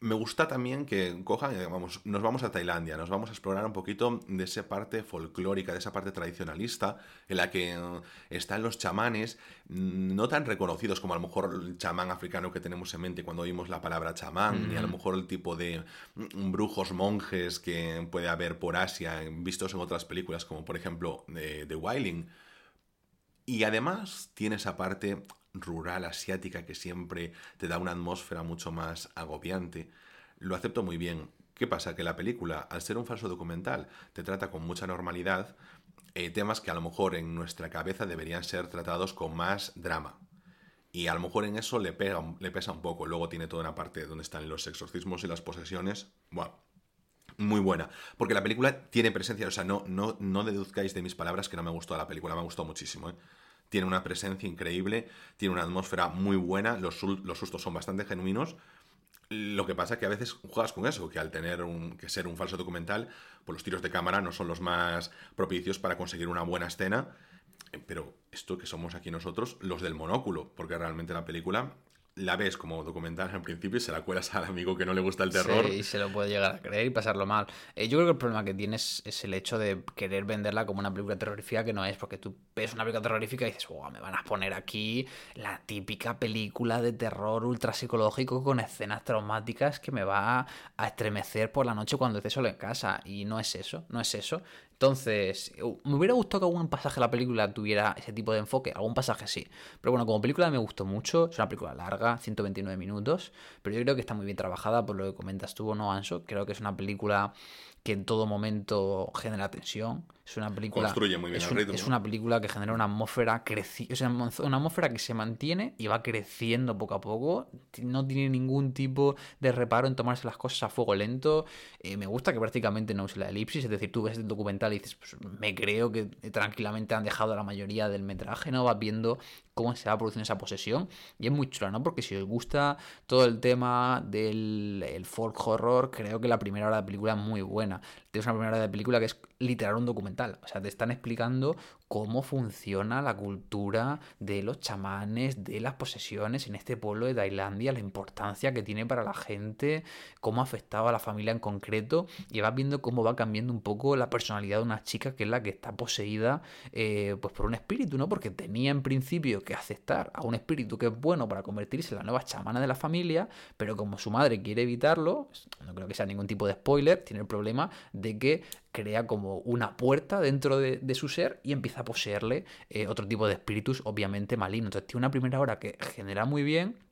me gusta también que cojan, eh, vamos, nos vamos a Tailandia, nos vamos a explorar un poquito de esa parte folclórica, de esa parte tradicionalista, en la que eh, están los chamanes, mm, no tan reconocidos como a lo mejor el chamán africano que tenemos en mente cuando oímos la palabra chamán, ni a lo mejor el tipo de mm, brujos monjes que puede haber por Asia, vistos en otras películas, como por ejemplo de, de Wailing. Y además tiene esa parte rural asiática que siempre te da una atmósfera mucho más agobiante, lo acepto muy bien. ¿Qué pasa? Que la película, al ser un falso documental, te trata con mucha normalidad eh, temas que a lo mejor en nuestra cabeza deberían ser tratados con más drama. Y a lo mejor en eso le, pega, le pesa un poco. Luego tiene toda una parte donde están los exorcismos y las posesiones. Bueno, muy buena. Porque la película tiene presencia. O sea, no, no, no deduzcáis de mis palabras que no me gustó la película. Me gustó muchísimo. ¿eh? Tiene una presencia increíble, tiene una atmósfera muy buena, los, sustos son bastante genuinos. Lo que pasa es que a veces juegas con eso, que al tener que ser un falso documental, pues los tiros de cámara no son los más propicios para conseguir una buena escena. Pero esto que somos aquí nosotros, los del monóculo, porque realmente la película la ves como documental al principio y se la cuelas al amigo que no le gusta el terror. Sí, y se lo puede llegar a creer y pasarlo mal. Eh, yo creo que el problema que tienes es el hecho de querer venderla como una película terrorífica que no es, porque tú ves una película terrorífica y dices, wow, me van a poner aquí la típica película de terror ultra psicológico con escenas traumáticas que me va a estremecer por la noche cuando esté solo en casa. Y no es eso, no es eso. Entonces, me hubiera gustado que algún pasaje de la película tuviera ese tipo de enfoque. Algún pasaje sí. Pero bueno, como película me gustó mucho. Es una película larga, 129 minutos. Pero yo creo que está muy bien trabajada por lo que comentas tú, ¿no, Anso? Creo que es una película que en todo momento genera tensión. Es una película. Construye muy bien es, el ritmo. es una película que genera una atmósfera creci... o sea, una atmósfera que se mantiene y va creciendo poco a poco. No tiene ningún tipo de reparo en tomarse las cosas a fuego lento. Eh, me gusta que prácticamente no use la elipsis. Es decir, tú ves el documental y dices, pues, me creo que tranquilamente han dejado la mayoría del metraje, ¿no? Vas viendo cómo se va produciendo esa posesión. Y es muy chula, ¿no? Porque si os gusta todo el tema del el folk horror, creo que la primera hora de película es muy buena. Tienes una primera hora de película que es literal un documental. O sea, te están explicando cómo funciona la cultura de los chamanes, de las posesiones en este pueblo de Tailandia, la importancia que tiene para la gente, cómo ha afectado a la familia en concreto, y vas viendo cómo va cambiando un poco la personalidad de una chica que es la que está poseída eh, pues por un espíritu, ¿no? Porque tenía en principio que aceptar a un espíritu que es bueno para convertirse en la nueva chamana de la familia, pero como su madre quiere evitarlo, no creo que sea ningún tipo de spoiler, tiene el problema de que crea como una puerta dentro de, su ser y empieza a poseerle eh, otro tipo de espíritus, obviamente malignos. Entonces tiene una primera hora que genera muy bien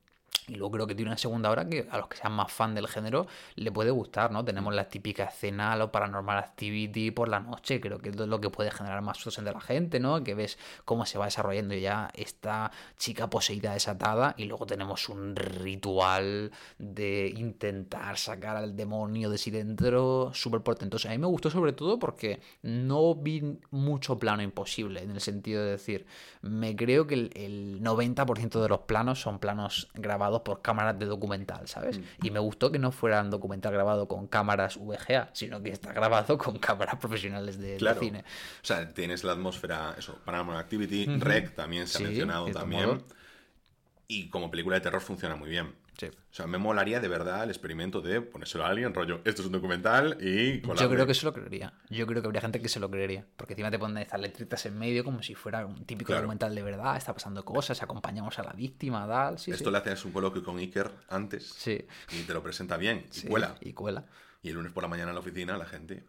y luego creo que tiene una segunda hora que a los que sean más fan del género le puede gustar, ¿no? Tenemos la típica escena, lo paranormal activity por la noche, creo que es lo que puede generar más susto de la gente, ¿no? Que ves cómo se va desarrollando ya esta chica poseída desatada y luego tenemos un ritual de intentar sacar al demonio de sí dentro súper portentoso. A mí me gustó sobre todo porque no vi mucho plano imposible, en el sentido de decir, me creo que el 90% de los planos son planos grabados por cámaras de documental, ¿sabes? Y me gustó que no fuera un documental grabado con cámaras VGA, sino que está grabado <laughs> con cámaras profesionales de, cine. O sea, tienes la atmósfera, eso, Paranormal Activity, Rec también se ha mencionado también. Y como película de terror funciona muy bien. Sí. O sea, me molaría de verdad el experimento de ponérselo a alguien, rollo, esto es un documental y... Yo creo que se lo creería. Yo creo que habría gente que se lo creería. Porque encima te ponen estas letritas en medio como si fuera un típico documental de verdad, está pasando cosas, acompañamos a la víctima, tal. Sí, esto le haces un coloquio con Iker antes sí. y te lo presenta bien, y cuela. Y cuela. Y el lunes por la mañana en la oficina la gente,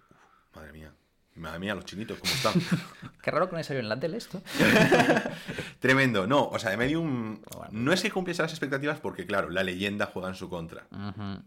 madre mía, Madre mía, los chinitos, ¿cómo están? <laughs> Qué raro que no salió en la tele esto. <laughs> Tremendo. No, o sea, de Medium no es que cumpliese las expectativas porque, claro, la leyenda juega en su contra.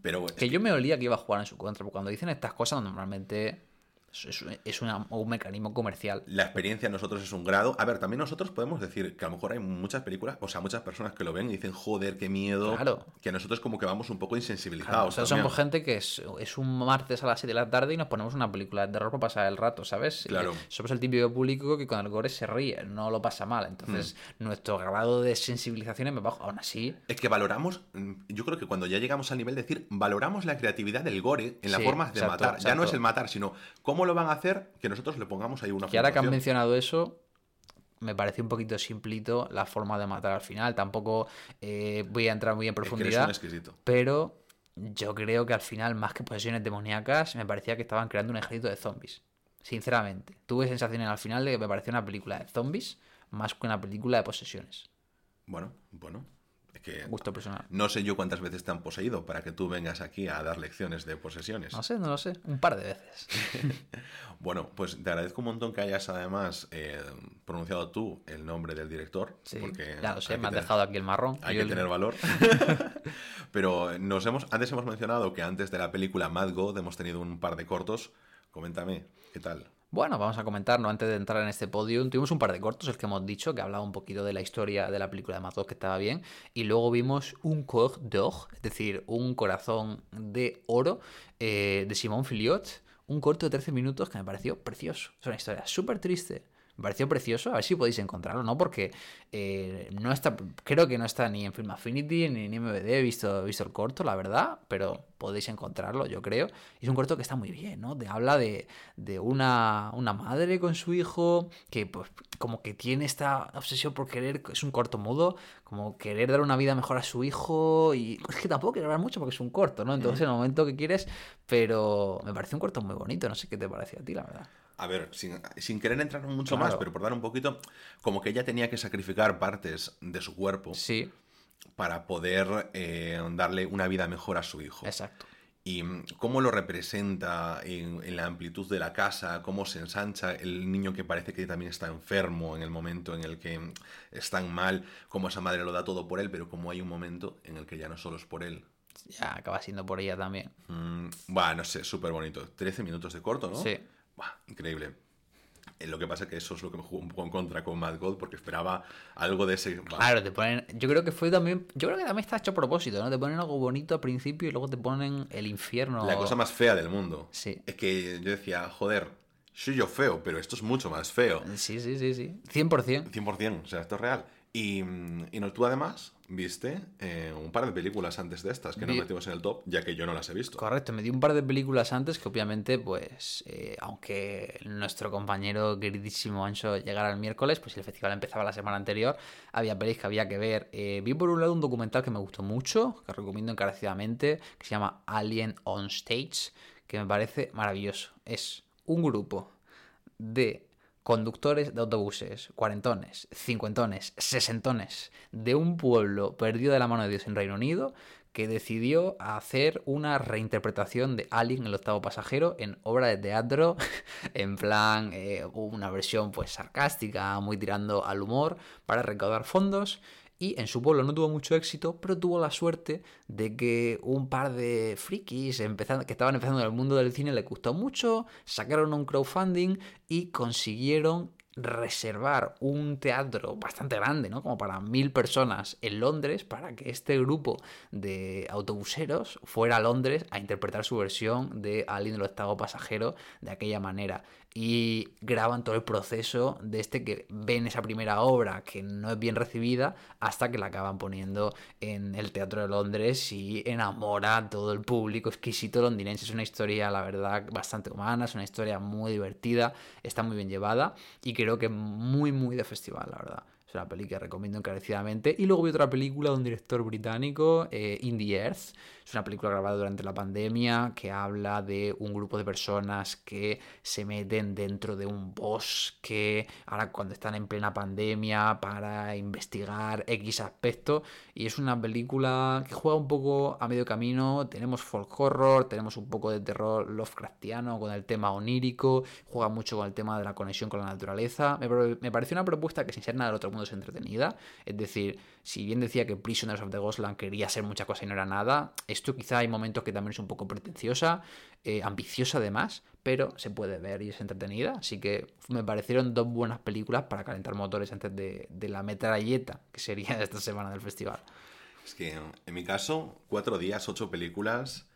Pero que yo me olía que iba a jugar en su contra, porque cuando dicen estas cosas normalmente Es, es- una- un mecanismo comercial. La experiencia nosotros es un grado. A ver, también nosotros podemos decir que a lo mejor hay muchas películas, o sea, muchas personas que lo ven y dicen, joder, qué miedo. Claro. Que nosotros como que vamos un poco Claro, insensibilizados. o sea, también. somos gente que es, es un martes a las 7 de la tarde y nos ponemos una película de terror para pasar el rato, ¿sabes? Claro. Somos el típico público que con el gore se ríe, no lo pasa mal. Entonces, Hmm. nuestro grado de sensibilización es muy bajo. Aún así, Es que valoramos, mm, yo creo que cuando ya llegamos al nivel de decir, valoramos la creatividad del gore en las Sí, formas de exacto, matar. Ya no es el matar, sino cómo lo van a hacer que nosotros le pongamos ahí una que ahora que han mencionado eso, me pareció un poquito simplito la forma de matar al final. Tampoco eh, voy a entrar muy en Es que eres profundidad. un. Pero yo creo que al final, más que posesiones demoníacas, me parecía que estaban creando un ejército de zombies. Sinceramente. Tuve sensaciones al final de que me parecía una película de zombies más que una película de posesiones. Bueno, bueno. Que Gusto personal. no sé yo cuántas veces te han poseído para que tú vengas aquí a dar lecciones de posesiones. No sé, no lo sé. Un par de veces. <laughs> Bueno, pues te agradezco un montón que hayas además eh, pronunciado tú el nombre del director. Sí, porque ya lo sé, me tener- dejado aquí el marrón. Hay que el- tener valor. <laughs> <laughs> Pero nos hemos, antes hemos mencionado que antes de la película Mad God hemos tenido un par de cortos. Coméntame, ¿qué tal? Bueno, vamos a comentarlo antes de entrar en este podio. Tuvimos un par de cortos, el que hemos dicho, que hablaba un poquito de la historia de la película de Mad God, que estaba bien. Y luego vimos un Cœur d'Or, es decir, un corazón de oro eh, de Simón Filiot. Un corto de 13 minutos que me pareció precioso. Es una historia súper triste. Me pareció precioso, a ver si podéis encontrarlo, ¿no? Porque eh, no está, creo que no está ni en Film Affinity ni en MVD, he visto, he visto el corto, la verdad, pero podéis encontrarlo, yo creo. Y es un corto que está muy bien, ¿no? Te habla de, de una, una madre con su hijo que pues como que tiene esta obsesión por querer, es un corto mudo, como querer dar una vida mejor a su hijo y es que tampoco quiero hablar mucho porque es un corto, ¿no? Entonces en el momento que quieres, pero me parece un corto muy bonito, no sé qué te pareció a ti, la verdad. A ver, sin, sin querer entrar mucho Claro. más, pero por dar un poquito, como que ella tenía que sacrificar partes de su cuerpo Sí, para poder eh, darle una vida mejor a su hijo. exacto. Y mm, cómo lo representa en, en la amplitud de la casa, cómo se ensancha el niño que parece que también está enfermo en el momento en el que mm, están mal, cómo esa madre lo da todo por él, pero como hay un momento en el que ya no solo es por él. Ya acaba siendo por ella también. Mm, Buah, no sé, súper bonito. 13 minutos de corto, ¿no? Sí. Buah, increíble. Eh, Lo que pasa es que eso es lo que me jugó un poco en contra con Mad God, porque esperaba algo de ese... Claro, te ponen. Yo creo que fue también. Yo creo que también está hecho a propósito, ¿no? Te ponen algo bonito al principio y luego te ponen el infierno. La cosa más fea del mundo. Sí. Es que yo decía, joder, soy yo feo, pero esto es mucho más feo. Sí, sí, sí, sí. 100%. 100%, o sea, esto es real. Y, y no, tú además viste eh, un par de películas antes de estas que no Vi- metimos en el top, ya que yo no las he visto. Correcto, me di un par de películas antes que obviamente, pues, eh, aunque nuestro compañero queridísimo Ancho llegara el miércoles, pues el festival empezaba la semana anterior, había pelis que había que ver. Eh, vi por un lado un documental que me gustó mucho, que recomiendo encarecidamente, que se llama Alien on Stage, que me parece maravilloso. Es un grupo de conductores de autobuses, cuarentones, cincuentones, sesentones, de un pueblo perdido de la mano de Dios en Reino Unido, que decidió hacer una reinterpretación de Alien, el octavo pasajero, en obra de teatro, <laughs> en plan, eh, una versión pues sarcástica, muy tirando al humor, para recaudar fondos. Y en su pueblo no tuvo mucho éxito, pero tuvo la suerte de que un par de frikis que estaban empezando en el mundo del cine le gustó mucho, sacaron un crowdfunding y consiguieron reservar un teatro bastante grande, ¿no? Como para mil personas en Londres, para que este grupo de autobuseros fuera a Londres a interpretar su versión de Alien del octavo pasajero de aquella manera. Y graban todo el proceso de este que ven esa primera obra que no es bien recibida hasta que la acaban poniendo en el Teatro de Londres y enamora a todo el público exquisito londinense. Es una historia, la verdad, bastante humana, es una historia muy divertida, está muy bien llevada y creo que muy, muy de festival, la verdad. Es una peli que recomiendo encarecidamente. Y luego vi otra película de un director británico, eh, In the Earth. Es una película grabada durante la pandemia que habla de un grupo de personas que se meten dentro de un bosque, ahora cuando están en plena pandemia, para investigar X aspecto. Y es una película que juega un poco a medio camino. Tenemos folk horror, tenemos un poco de terror Lovecraftiano con el tema onírico, juega mucho con el tema de la conexión con la naturaleza. Me, me pareció una propuesta que sin ser nada del otro mundo es entretenida. Es decir, si bien decía que Prisoners of the Ghostland quería ser mucha cosa y no era nada, esto quizá hay momentos que también es un poco pretenciosa, eh, ambiciosa además, pero se puede ver y es entretenida. Así que me parecieron dos buenas películas para calentar motores antes de, de la metralleta que sería <laughs> esta semana del festival. Es que en mi caso, cuatro días, ocho películas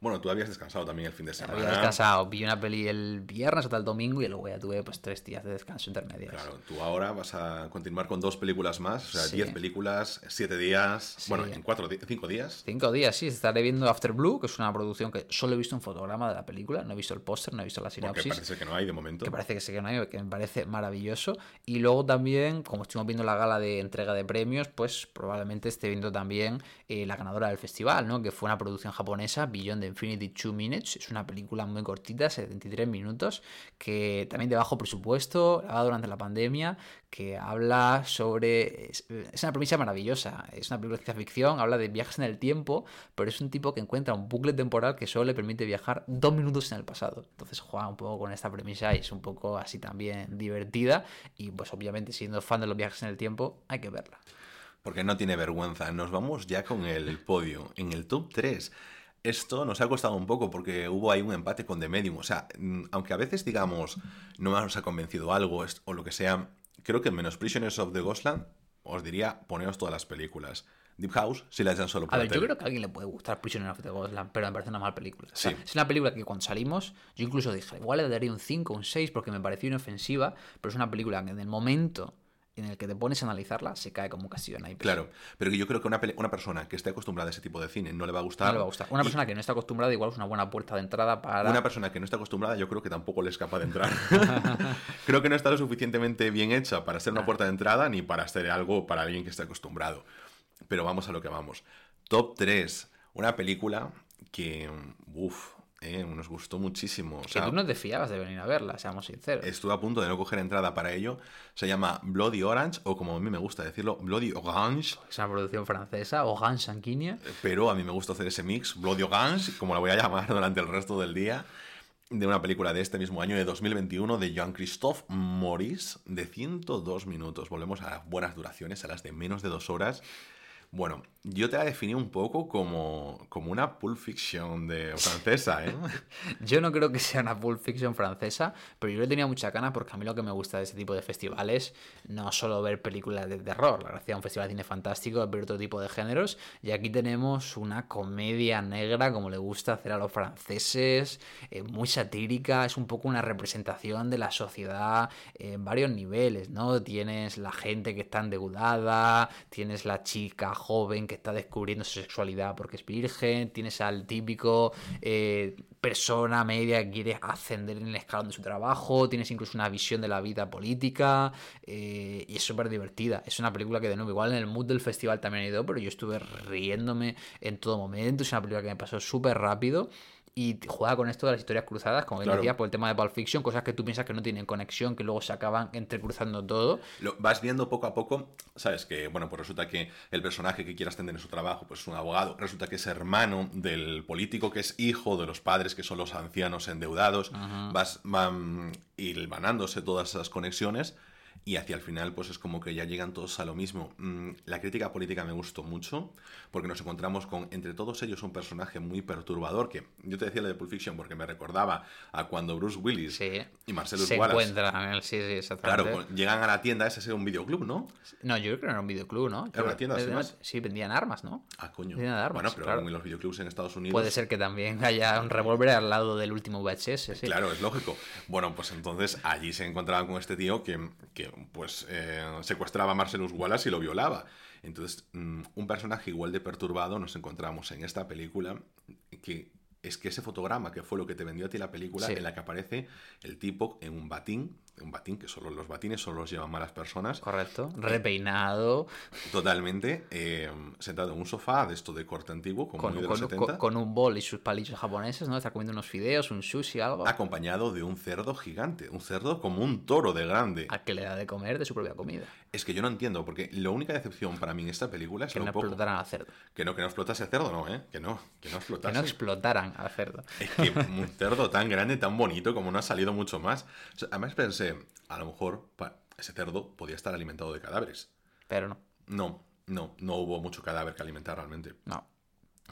bueno, tú habías descansado también el fin de semana. Había descansado, vi una peli el viernes hasta el domingo y luego ya tuve pues tres días de descanso intermedios. Claro, tú ahora vas a continuar con dos películas más, o sea, diez películas, siete días, bueno, en cuatro, cinco días. Cinco días, sí, estaré viendo After Blue, que es una producción que solo he visto un fotograma de la película, no he visto el póster, no he visto la sinopsis. Que parece que no hay de momento. Que parece que sí que no hay, que me parece maravilloso. Y luego también, como estuvimos viendo la gala de entrega de premios, pues probablemente esté viendo también eh, la ganadora del festival, ¿no? Que fue una producción japonesa, Beyond the Infinity 2 es una película muy cortita, 73 minutos, que también de bajo presupuesto, grabada durante la pandemia, que habla sobre... Es, una premisa maravillosa, es una película de ciencia ficción, habla de viajes en el tiempo, pero es un tipo que encuentra un bucle temporal que solo le permite viajar dos minutos en el pasado. Entonces juega un poco con esta premisa y es un poco así también divertida y pues obviamente siendo fan de los viajes en el tiempo hay que verla. Porque no tiene vergüenza. Nos vamos ya con el podio. En el top 3 esto nos ha costado un poco porque hubo ahí un empate con The Medium. O sea, mm, aunque a veces digamos no nos ha convencido algo o lo que sea, creo que menos Prisoners of the Ghostland os diría poneros todas las películas. Deep House, si la echan solo por A ver, yo creo que a alguien le puede gustar Prisoners of the Ghostland, pero me parece una mala película. es una película que cuando salimos, yo incluso dije, igual le daría un 5 un 6 porque me pareció inofensiva, pero es una película que en el momento en el que te pones a analizarla, se cae como un castillo en Claro, pero yo creo que una, una, persona que esté acostumbrada a ese tipo de cine no le va a gustar. No le va a gustar. Una persona que no está acostumbrada igual es una buena puerta de entrada para... Una persona que no está acostumbrada yo creo que tampoco le es capaz de entrar. <laughs> creo que no está lo suficientemente bien hecha para ser una puerta de entrada ni para hacer algo para alguien que esté acostumbrado. Pero vamos a lo que vamos. Top 3. Una película que... Uf, eh, nos gustó muchísimo. que tú no te fiabas de venir a verla, seamos sinceros. Estuve a punto de no coger entrada para ello. Se llama Bloody Orange, o como a mí me gusta decirlo, Bloody Orange. Es una producción francesa, Orange sanguínea. Pero a mí me gusta hacer ese mix, Bloody Orange, como la voy a llamar <laughs> durante el resto del día, de una película de este mismo año, de 2021, de Jean-Christophe Maurice, de 102 minutos. Volvemos a las buenas duraciones, a las de menos de dos horas. Bueno, yo te la definí un poco como, como una Pulp Fiction de francesa, ¿eh? <laughs> yo no creo que sea una Pulp Fiction francesa, pero yo le tenía mucha gana porque a mí lo que me gusta de este tipo de festivales no solo ver películas de terror, la gracia de un festival de cine fantástico es ver otro tipo de géneros, y aquí tenemos una comedia negra como le gusta hacer a los franceses, eh, muy satírica, es un poco una representación de la sociedad en varios niveles, ¿no? Tienes la gente que está endeudada, tienes la chica joven que está descubriendo su sexualidad porque es virgen, tienes al típico eh, persona media que quiere ascender en el escalón de su trabajo, tienes incluso una visión de la vida política eh, y es súper divertida. Es una película que de nuevo, igual en el mood del festival también ha ido, pero yo estuve riéndome en todo momento, es una película que me pasó súper rápido y juega con esto de las historias cruzadas, como decía, por el tema de Pulp Fiction, cosas que tú piensas que no tienen conexión, que luego se acaban entrecruzando todo. Lo vas viendo poco a poco, sabes que, bueno, pues resulta que el personaje que quieras tener en su trabajo, pues es un abogado, resulta que es hermano del político que es hijo de los padres que son los ancianos endeudados, vas van hilvanándose todas esas conexiones y hacia el final pues es como que ya llegan todos a lo mismo. Mm, la crítica política me gustó mucho porque nos encontramos con entre todos ellos un personaje muy perturbador que yo te decía lo de Pulp Fiction porque me recordaba a cuando Bruce Willis y Marcelo se encuentran, sí, sí, Claro, llegan a la tienda, ese es un videoclub, ¿no? No, yo creo que no era un videoclub, ¿no? Era una tienda, Sí, vendían armas, ¿no? Ah, coño. Vendían armas, bueno, pero claro. los videoclubs en Estados Unidos... Puede ser que también haya un revólver al lado del último VHS, sí. Claro, es lógico. Bueno, pues entonces allí se encontraban con este tío que, que pues... Eh, secuestraba a Marcelus Wallace y lo violaba. Entonces, mm, un personaje igual de perturbado nos encontramos en esta película que es que ese fotograma que fue lo que te vendió a ti la película, en la que aparece el tipo en un batín, un batín que solo los batines solo los llevan malas personas. Correcto. Repeinado. Totalmente. Eh, sentado en un sofá de esto de corte antiguo, como con, de con, un bol y sus palillos japoneses, ¿no? Está comiendo unos fideos, un sushi, algo. Acompañado de un cerdo gigante. Un cerdo como un toro de grande. A que le da de comer de su propia comida. Es que yo no entiendo, porque la única decepción para mí en esta película es que no explotaran al cerdo. Que no, que no explotase el cerdo, no, ¿eh? Que no, que no explotase. Que no explotaran al cerdo. Es que <laughs> un cerdo tan grande, tan bonito, como no ha salido mucho más. además pensé, a lo mejor ese cerdo podía estar alimentado de cadáveres. Pero no. No, no, no hubo mucho cadáver que alimentar realmente. No.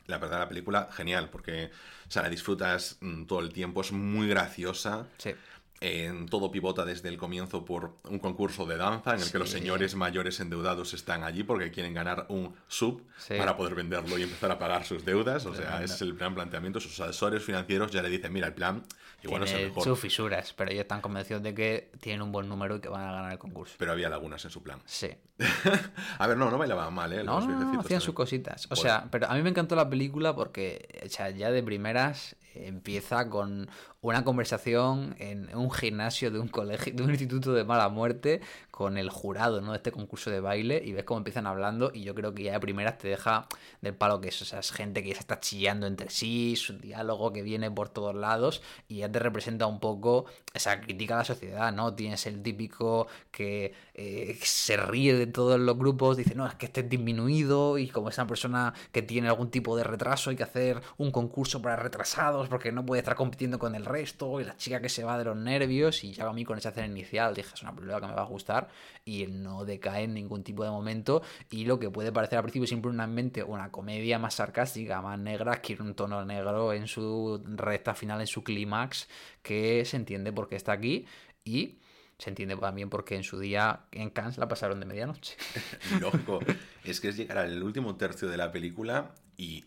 La verdad, la película, genial, porque o sea, la disfrutas mm, todo el tiempo, es muy graciosa. Sí. En todo pivota desde el comienzo por un concurso de danza en el que los señores mayores endeudados están allí porque quieren ganar un sub Sí. para poder venderlo y empezar a pagar sus deudas. O sea, es el plan planteamiento. Sus asesores financieros ya le dicen, mira, el plan igual no es el Tiene mejor. sus fisuras, pero ellos están convencidos de que tienen un buen número y que van a ganar el concurso. Pero había lagunas en su plan. Sí. <laughs> a ver, no, no bailaban mal, ¿eh? No, Los no, hacían sus cositas. O Pues- sea, pero a mí me encantó la película porque, o sea, ya de primeras empieza con una conversación en un gimnasio de un colegio, de un instituto de mala muerte, con el jurado, ¿no? De este concurso de baile, y ves cómo empiezan hablando, y yo creo que ya de primeras te deja del palo que es, o sea, es gente que ya está chillando entre sí, su diálogo que viene por todos lados, y ya te representa un poco esa crítica a la sociedad, ¿no? Tienes el típico que eh, se ríe de todos los grupos, dice, no, es que este es disminuido, y como esa persona que tiene algún tipo de retraso, hay que hacer un concurso para retrasados porque no puede estar compitiendo con el resto, y la chica que se va de los nervios, y ya a mí con esa escena inicial dije, es una película que me va a gustar, y no decae en ningún tipo de momento, y lo que puede parecer al principio simplemente una comedia más sarcástica, más negra, adquiere un tono negro en su recta final, en su clímax, que se entiende por qué está aquí, y se entiende también porque en su día en Cannes la pasaron de medianoche. <laughs> Lógico. es que es llegar al último tercio de la película y.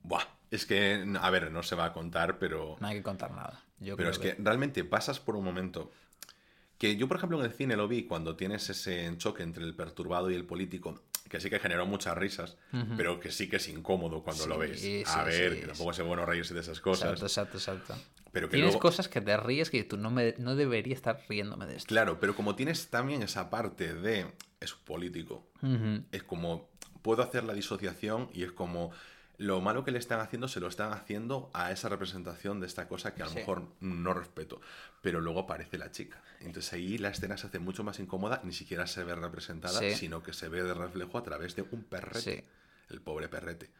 Buah. Es que, a ver, no se va a contar, pero. No hay que contar nada. Yo Pero creo es que realmente pasas por un momento que yo, por ejemplo, en el cine lo vi cuando tienes ese choque entre el perturbado y el político, que sí que generó muchas risas, pero que sí que es incómodo cuando lo ves. sí, A ver, sí, que tampoco es bueno reírse de esas Exacto, cosas. exacto, exacto. Pero que Tienes luego- cosas que te ríes que tú no, me, no debería estar riéndome de esto. Claro, pero como tienes también esa parte de es político, es como puedo hacer la disociación y es como lo malo que le están haciendo se lo están haciendo a esa representación de esta cosa que a lo Sí. mejor no respeto. Pero luego aparece la chica. Entonces ahí la escena se hace mucho más incómoda, ni siquiera se ve representada, Sí. sino que se ve de reflejo a través de un perrete. Sí. El pobre perrete.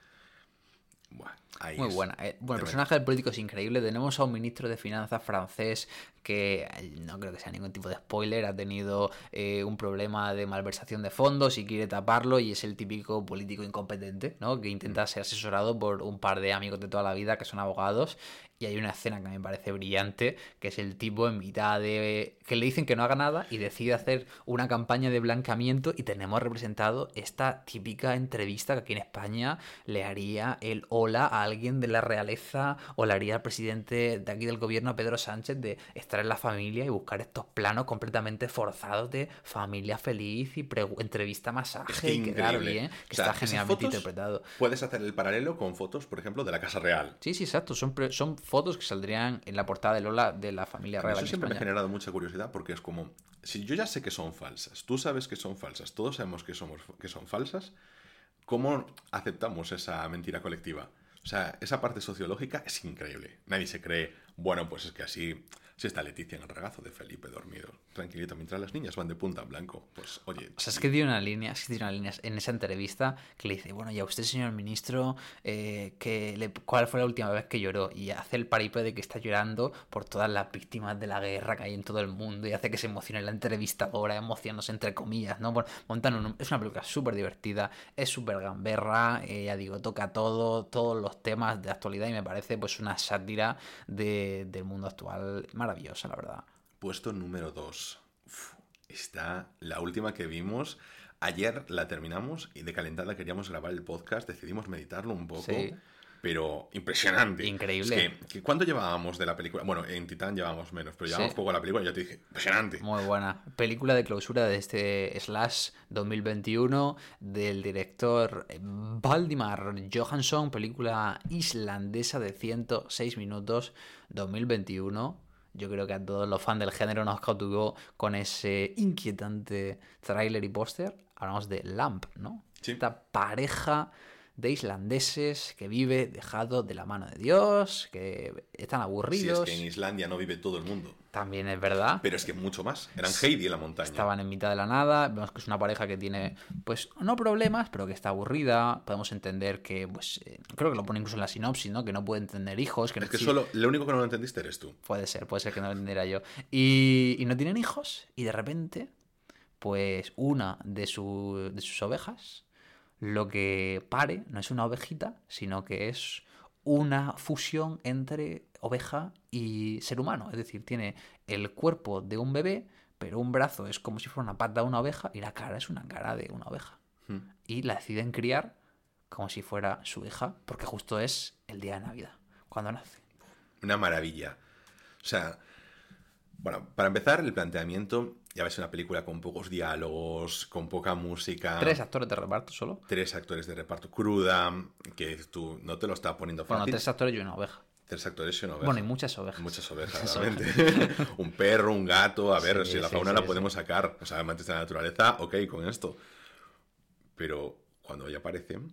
Buah, ahí Muy es buena. eh. Bueno, el personaje del político es increíble. Tenemos a un ministro de finanzas francés que eh, no creo que sea ningún tipo de spoiler. Ha tenido eh, un problema de malversación de fondos y quiere taparlo. Y es el típico político incompetente, ¿no? Que intenta ser asesorado por un par de amigos de toda la vida que son abogados. Y hay una escena que me parece brillante, que es el tipo en mitad de... que le dicen que no haga nada y decide hacer una campaña de blancamiento y tenemos representado esta típica entrevista que aquí en España le haría el hola a alguien de la realeza o le haría al presidente de aquí del gobierno, a Pedro Sánchez, de estar en la familia y buscar estos planos completamente forzados de familia feliz y entrevista masaje y quedar bien, que O sea, está genialmente interpretado. Puedes hacer el paralelo con fotos, por ejemplo, de la Casa Real. Sí, sí, exacto. Son, son fotos que saldrían en la portada de Lola de la familia real. Eso siempre me ha generado mucha curiosidad porque es como, si yo ya sé que son falsas, tú sabes que son falsas, todos sabemos que, somos, que son falsas, ¿cómo aceptamos esa mentira colectiva? O sea, esa parte sociológica es increíble. Nadie se cree, bueno, pues es que así, si está Leticia en el regazo de Felipe dormido, tranquilito, mientras las niñas van de punta en blanco, pues oye, O sea, es que tiene una línea, es que tiene una línea en esa entrevista que le dice, bueno, y a usted, señor ministro, eh, que le- ¿cuál fue la última vez que lloró? Y hace el paripé de que está llorando por todas las víctimas de la guerra que hay en todo el mundo y hace que se emocione la entrevistadora, emocionándose entre comillas, ¿no? Bueno, es una película súper divertida, es súper gamberra, eh, ya digo, toca todo, todos los temas de actualidad y me parece pues una sátira de- del mundo actual maravillosa, la verdad. Puesto número 2. Está la última que vimos. Ayer la terminamos y de calentada queríamos grabar el podcast. Decidimos meditarlo un poco. Sí. Pero impresionante. Increíble. Es que, ¿Cuánto llevábamos de la película? Bueno, en Titán llevábamos menos, pero llevábamos Sí. poco a la película y ya te dije, impresionante. Muy buena. Película de clausura de este Slash 2021 del director eh, Valdimar Johansson, película islandesa de 106 minutos 2021. Yo creo que a todos los fans del género nos cautivó con ese inquietante tráiler y póster. Hablamos de Lamp, ¿no? Sí. Esta pareja de islandeses que vive dejado de la mano de Dios, que están Si es aburridos. que en Islandia no vive todo el mundo. También es verdad. Pero es que mucho más. Eran Heidi en la montaña. Estaban en mitad de la nada, vemos que es una pareja que tiene, pues, no problemas, pero que está aburrida. Podemos entender que, pues, eh, creo que lo pone incluso en la sinopsis, ¿no? Que no puede tener hijos, que Es que necesita- solo, lo único que no lo entendiste eres tú. Puede ser, puede ser que no lo entendiera yo. Y, y no tienen hijos, y de repente, pues, una de, su- de sus ovejas, lo que pare no es una ovejita, sino que es una fusión entre oveja y ser humano. Es decir, tiene el cuerpo de un bebé, pero un brazo es como si fuera una pata de una oveja y la cara es una cara de una oveja. Hmm. Y la deciden criar como si fuera su hija, porque justo es el día de Navidad, cuando nace. Una maravilla. O sea, bueno, para empezar, el planteamiento, ya ves, una película con pocos diálogos, con poca música. Tres actores de reparto solo. tres actores de reparto cruda, que tú no te lo está poniendo Bueno, fácil. tres actores y una oveja. Tres actores y una oveja. Bueno, y muchas ovejas. Muchas ovejas, realmente. <laughs> un perro, un gato, a ver, Sí, si la sí, fauna sí, la podemos sacar. O sea, amantes de la naturaleza, ok, con esto. Pero cuando ya aparece, ne-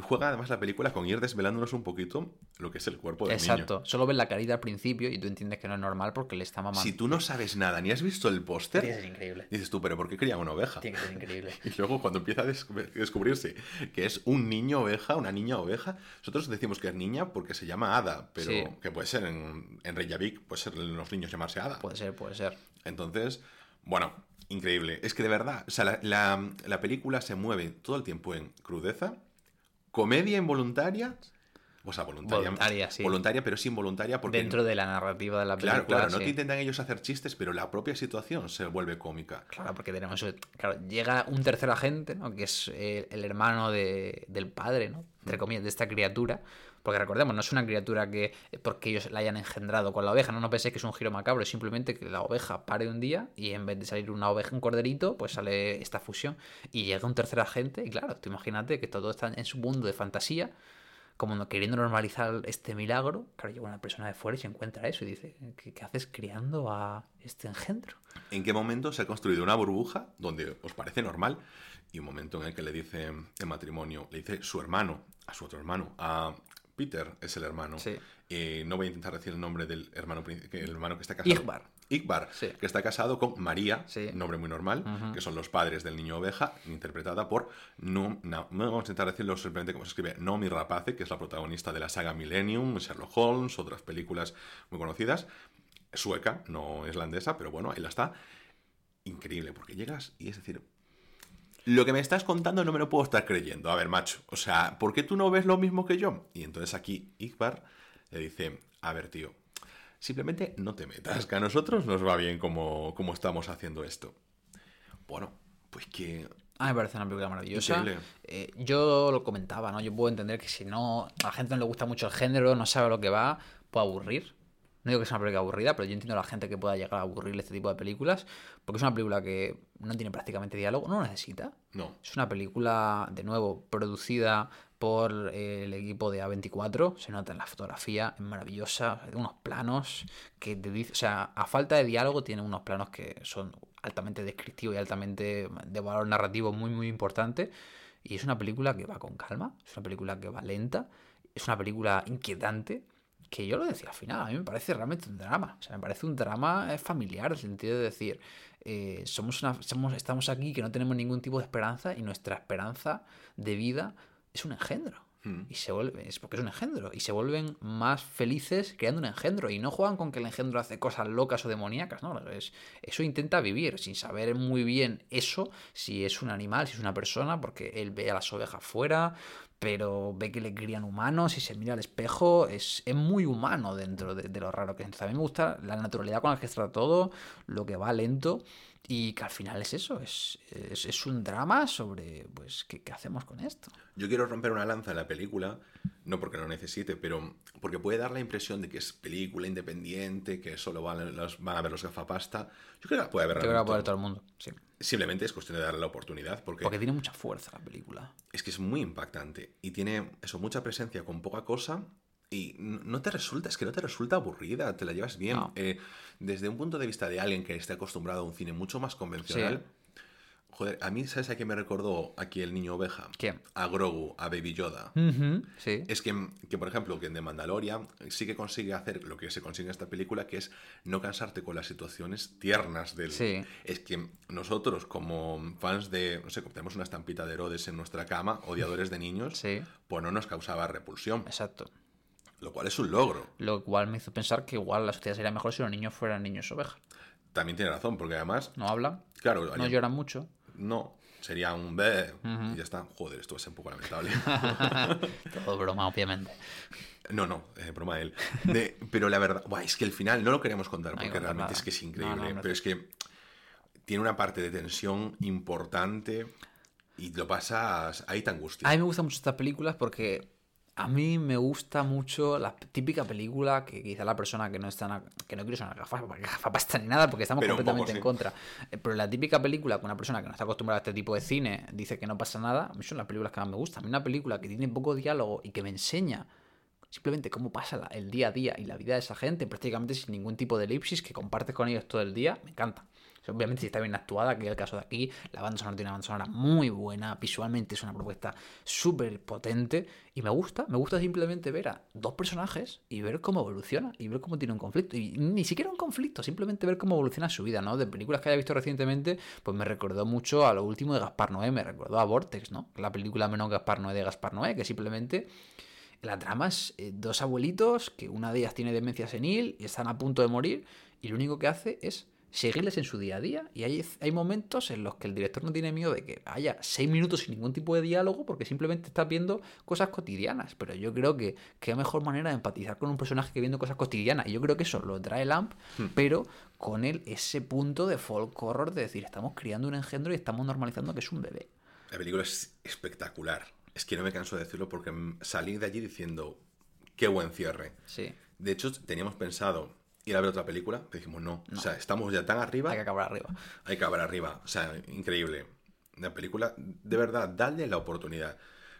juega además la película con ir desvelándonos un poquito lo que es el cuerpo del Exacto. Solo ves la carita al principio y tú entiendes que no es normal porque le está mamando. Si tú no sabes nada ni has visto el Tiene que póster, ser increíble. dices tú, pero ¿por qué crían una oveja? Tiene que ser increíble. <laughs> Y luego cuando empieza a des- descubrirse que es un niño oveja, una niña oveja, nosotros decimos que es niña porque se llama Ada, pero Sí. que puede ser en, en Reykjavik, puede ser en los niños llamarse Ada. Puede ser, puede ser. Entonces, bueno, increíble. Es que de verdad, o sea, la, la- la película se mueve todo el tiempo en crudeza, comedia involuntaria, o sea, voluntaria. Voluntaria, sí. Voluntaria, pero es involuntaria porque... Dentro de la narrativa de la película. Claro, claro, no sí. te intentan ellos hacer chistes, pero la propia situación se vuelve cómica. Claro, porque tenemos. Claro, llega un tercer agente, ¿no? Que es el hermano de- del padre, ¿no? Entre comillas, de esta criatura. Porque recordemos, no es una criatura que eh, porque ellos la hayan engendrado con la oveja, no, no penséis que es un giro macabro, es simplemente que la oveja pare un día y en vez de salir una oveja, un corderito, pues sale esta fusión. Y llega un tercer agente, y claro, tú imagínate que todo está en su mundo de fantasía, como queriendo normalizar este milagro. Claro, llega una persona de fuera y se encuentra eso y dice: ¿Qué, qué haces criando a este engendro? ¿En qué momento se ha construido una burbuja donde os parece normal? Y un momento en el que le dice en matrimonio, le dice su hermano a su otro hermano, a Peter es el hermano. Sí. Eh, no voy a intentar decir el nombre del hermano, el hermano que está casado. Igbar. Igbar, Sí. que está casado con María, Sí. nombre muy normal, que son los padres del niño oveja, interpretada por no, no, no vamos a intentar decirlo simplemente como se escribe, Nomi Rapace, que es la protagonista de la saga Millennium, Sherlock Holmes, otras películas muy conocidas, sueca, no islandesa, pero bueno, ahí la está. Increíble, porque llegas y es decir, lo que me estás contando no me lo puedo estar creyendo. A ver, macho, o sea, ¿por qué tú no ves lo mismo que yo? Y entonces aquí Igbar le dice, a ver, tío, simplemente no te metas, que a nosotros nos va bien como, como estamos haciendo esto. Bueno, pues que... A mí me parece una película maravillosa. Eh, yo lo comentaba, ¿no? Yo puedo entender que si no a la gente no le gusta mucho el género, no sabe lo que va, puede aburrir. No digo que sea una película aburrida, pero yo entiendo a la gente que pueda llegar a aburrirle este tipo de películas, porque es una película que no tiene prácticamente diálogo, no lo necesita. No, Es una película, de nuevo, producida por eh, el equipo de A24. Se nota en la fotografía, es maravillosa. Unos planos que te dice. O sea, a falta de diálogo, tiene unos planos que son altamente descriptivos y altamente de valor narrativo muy, muy importante. Y es una película que va con calma, es una película que va lenta, es una película inquietante. Que yo lo decía al final, a mí me parece realmente un drama. O sea, me parece un drama eh, familiar, en el sentido de decir, eh, somos una, somos, estamos aquí que no tenemos ningún tipo de esperanza y nuestra esperanza de vida es un engendro. Mm. Y se vuelve, es porque es un engendro. Y se vuelven más felices creando un engendro. Y no juegan con que el engendro hace cosas locas o demoníacas, no. Es, eso intenta vivir sin saber muy bien eso, si es un animal, si es una persona, porque él ve a las ovejas fuera, pero ve que le crían humanos y se mira al espejo. Es, es muy humano dentro de, lo raro que es. A mí me gusta la naturalidad con la que está todo, lo que va lento. Y que al final es eso, es, es, es un drama sobre, pues, ¿qué, ¿qué hacemos con esto? Yo quiero romper una lanza en la película, no porque lo necesite, pero porque puede dar la impresión de que es película independiente, que solo van, los- van a ver los gafapasta. Yo creo que la puede ver Yo creo que va a poder realmente todo el mundo, sí. Simplemente es cuestión de darle la oportunidad, porque, Porque tiene mucha fuerza la película. es que es muy impactante y tiene eso, mucha presencia con poca cosa. Y no te resulta, es que no te resulta aburrida, te la llevas bien. No. Eh, desde un punto de vista de alguien que esté acostumbrado a un cine mucho más convencional, Joder, a mí, ¿sabes a qué me recordó aquí el niño oveja? A Grogu, a Baby Yoda. Sí. Es que, que, por ejemplo, que en The Mandalorian sí que consigue hacer lo que se consigue en esta película, que es no cansarte con las situaciones tiernas del... Sí. Es que nosotros, como fans de, no sé, como tenemos una estampita de Herodes en nuestra cama, odiadores de niños, Sí. pues no nos causaba repulsión, Exacto. Lo cual es un logro. Lo cual me hizo pensar que igual la sociedad sería mejor si los niños fueran niños oveja. También tiene razón, porque además, No hablan, claro, no lloran mucho. no, sería un B y ya está. Joder, esto es un poco lamentable. <laughs> Todo broma, obviamente. No, no, eh, broma él. De- pero la verdad, buah, es que el final no lo queremos contar No porque realmente nada. es que es increíble. no, no pero es que tiene una parte de tensión importante y lo pasas ahí te angustia. A mí me gustan mucho estas películas porque a mí me gusta mucho la típica película que quizá la persona que no está que no quiere usar gafas, gafapasta ni nada porque estamos Pero un poco, completamente en contra. Eh, Pero la típica película que una persona que no está acostumbrada a este tipo de cine dice que no pasa nada, a mí son las películas que más me gustan. A mí una película que tiene poco diálogo y que me enseña simplemente cómo pasa el día a día y la vida de esa gente, prácticamente sin ningún tipo de elipsis, que compartes con ellos todo el día, me encanta. Obviamente si está bien actuada, que es el caso de aquí, la banda sonora tiene una banda sonora muy buena, visualmente es una propuesta súper potente y me gusta, me gusta simplemente ver a dos personajes y ver cómo evoluciona y ver cómo tiene un conflicto. Y ni siquiera un conflicto, simplemente ver cómo evoluciona su vida, ¿no? De películas que haya visto recientemente, pues me recordó mucho a lo último de Gaspar Noé, me recordó a Vortex, ¿no? La película menos Gaspar Noé de Gaspar Noé, que simplemente la trama es eh, dos abuelitos que una de ellas tiene demencia senil y están a punto de morir y lo único que hace es seguirles en su día a día. Y hay, hay momentos en los que el director no tiene miedo de que haya seis minutos sin ningún tipo de diálogo porque simplemente estás viendo cosas cotidianas. Pero yo creo que qué mejor manera de empatizar con un personaje que viendo cosas cotidianas. Y yo creo que eso lo trae Lamp pero con él ese punto de folk horror de decir estamos criando un engendro y estamos normalizando que es un bebé. La película es espectacular. Es que no me canso de decirlo porque salí de allí diciendo, qué buen cierre. sí. De hecho, teníamos pensado ir a ver otra película, pero dijimos no. O sea, estamos ya tan arriba, hay que acabar arriba hay que acabar arriba. O sea, increíble. La película, de verdad, dadle la oportunidad.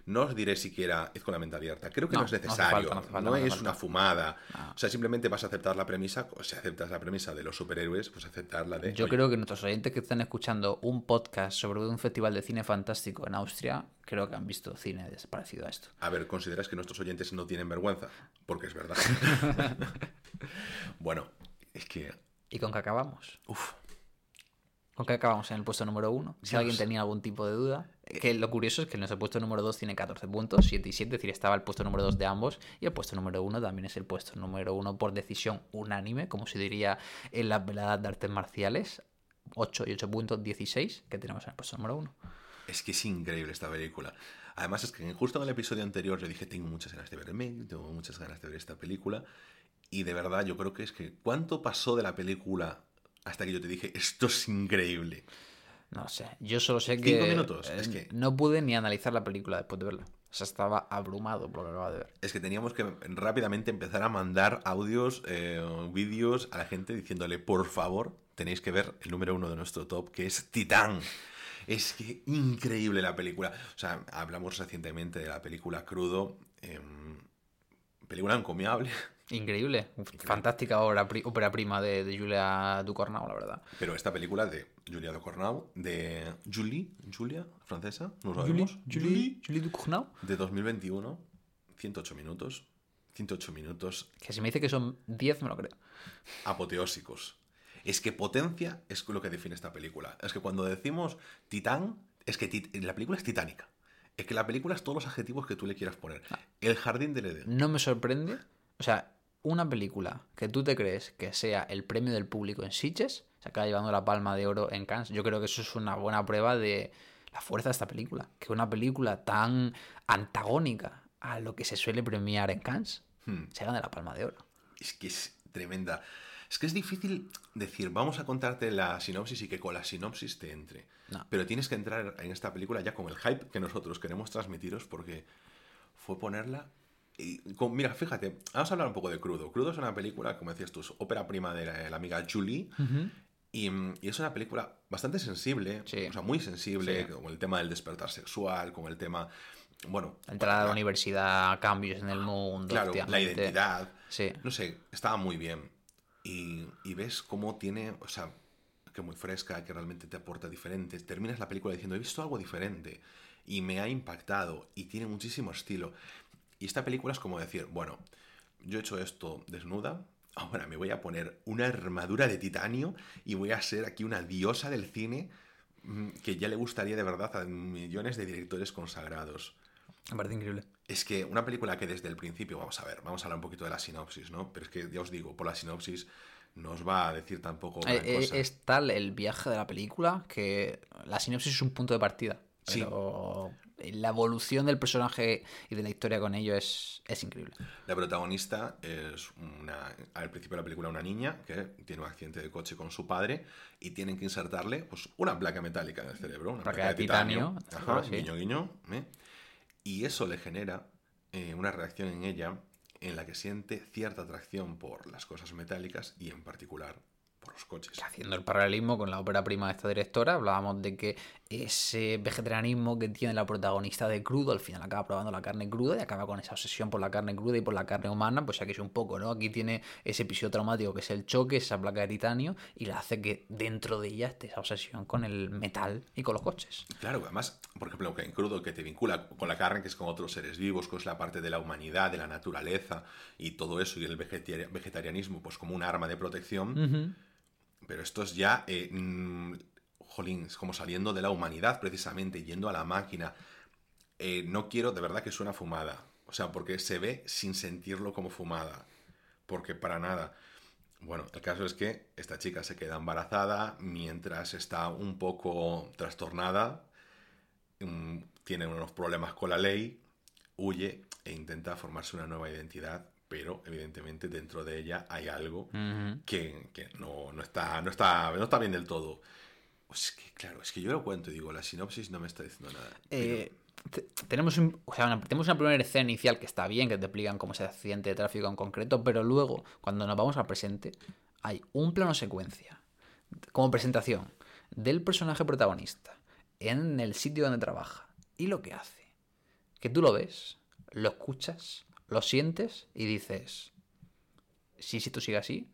No os diré siquiera id con la mente abierta. Creo que no, No, es no necesario. falta, no falta, es una fumada. O sea, simplemente vas a aceptar la premisa. O si aceptas la premisa de los superhéroes, pues aceptar la de. Yo oye, creo que nuestros oyentes que están escuchando un podcast sobre un festival de cine fantástico en Austria, creo que han visto cine parecido a esto. A ver, ¿consideras que nuestros oyentes no tienen vergüenza? Porque es verdad. <laughs> bueno, es que. ¿Y con qué acabamos? Uf. ¿Con qué acabamos en el puesto número uno? Si Dios. alguien tenía algún tipo de duda. Que lo curioso es que nuestro puesto número 2 tiene 14 puntos, 7 y 7, es decir, estaba el puesto número 2 de ambos. Y el puesto número 1 también es el puesto número 1 por decisión unánime, como se diría en las veladas de artes marciales. 8 y 8 puntos, 16, que tenemos en el puesto número 1. Es que es increíble esta película. Además, es que justo en el episodio anterior yo dije, tengo muchas ganas de verme, tengo muchas ganas de ver esta película. Y de verdad, yo creo que es que, ¿cuánto pasó de la película hasta que yo te dije, esto es increíble? No sé, yo solo sé que, Cinco minutos, es eh, que- no pude ni analizar la película después de verla. O sea, estaba abrumado por lo que acababa de ver. Es que teníamos que rápidamente empezar a mandar audios, eh, vídeos a la gente diciéndole, por favor, tenéis que ver el número uno de nuestro top, que es Titán. Es que increíble la película. O sea, hablamos recientemente de la película Crudo. em, película encomiable. Increíble, fantástica obra, ópera prima de, de Julia Ducournau, la verdad. Pero esta película de Julia Ducournau, de Julie, Julia, francesa, no lo Julie. Julie, Julie Ducournau. De 2021, 108 minutos. 108 minutos Que si me dice que son 10, me lo creo. apoteósicos. Es que potencia es lo que define esta película. Es que cuando decimos titán, es que tit- la película es titánica. Es que la película es todos los adjetivos que tú le quieras poner. El jardín del Edén. No me sorprende. O sea, una película que tú te crees que sea el premio del público en Sitges, se acaba llevando la palma de oro en Cannes. Yo creo que eso es una buena prueba de la fuerza de esta película. Que una película tan antagónica a lo que se suele premiar en Cannes Hmm. se gane la palma de oro. Es que es tremenda. Es que es difícil decir, vamos a contarte la sinopsis y que con la sinopsis te entre. No. Pero tienes que entrar en esta película ya con el hype que nosotros queremos transmitiros porque fue ponerla... Y con- mira, fíjate, vamos a hablar un poco de Crudo. Crudo es una película, como decías tú, ópera prima de la, la amiga Julie. Y, y es una película bastante sensible, Sí. o sea, muy sensible, Sí. con el tema del despertar sexual, con el tema, bueno... La entrada a la universidad, cambios en el mundo. Claro, la identidad. Sí. No sé, estaba muy bien. Y, y ves cómo tiene, o sea, que muy fresca, que realmente te aporta diferentes. Terminas la película diciendo, he visto algo diferente y me ha impactado y tiene muchísimo estilo. Y esta película es como decir, bueno, yo he hecho esto desnuda, <laughs> ahora me voy a poner una armadura de titanio y voy a ser aquí una diosa del cine mm, que ya le gustaría de verdad a millones de directores consagrados. Me parece increíble. Es que una película que desde el principio, vamos a ver, vamos a hablar un poquito de la sinopsis, ¿no? Pero es que ya os digo, por la sinopsis no os va a decir tampoco Eh, eh, cosa. es tal el viaje de la película que la sinopsis es un punto de partida. Sí. La evolución del personaje y de la historia con ello es, es increíble. La protagonista es una, al principio de la película una niña que tiene un accidente de coche con su padre y tienen que insertarle pues, una placa metálica en el cerebro, una Placa placa, de de titanio, titanio, Ajá, claro, sí. guiño guiño, ¿eh? y eso le genera eh, una reacción en ella en la que siente cierta atracción por las cosas metálicas y en particular por los coches. Haciendo el paralelismo con la ópera prima de esta directora, hablábamos de que ese vegetarianismo que tiene la protagonista de crudo, al final acaba probando la carne cruda y acaba con esa obsesión por la carne cruda y por la carne humana, pues aquí es un poco, ¿no? Aquí tiene ese episodio traumático que es el choque, esa placa de titanio, y la hace que dentro de ella esté esa obsesión con el metal y con los coches. Claro, además, por ejemplo, que en crudo que te vincula con la carne, que es con otros seres vivos, que es la parte de la humanidad, de la naturaleza y todo eso, y el vegetari- vegetarianismo, pues como un arma de protección. Pero esto es ya, eh, mm, jolín, es como saliendo de la humanidad precisamente, yendo a la máquina. Eh, no quiero, de verdad que suena fumada. O sea, porque se ve sin sentirlo como fumada. Porque para nada. Bueno, el caso es que esta chica se queda embarazada mientras está un poco trastornada, mm, tiene unos problemas con la ley, huye e intenta formarse una nueva identidad, pero evidentemente dentro de ella hay algo que, que no, no está, no, está, no está bien del todo. Es que, claro, es que yo lo cuento y digo, la sinopsis no me está diciendo nada. Eh, te- tenemos, un- o sea, una, tenemos una primera escena inicial que está bien, que te explican cómo es el accidente de tráfico en concreto, pero luego, cuando nos vamos al presente, hay un plano secuencia, como presentación, del personaje protagonista en el sitio donde trabaja y lo que hace. Que tú lo ves, lo escuchas, lo sientes y dices, si, si esto sigue así,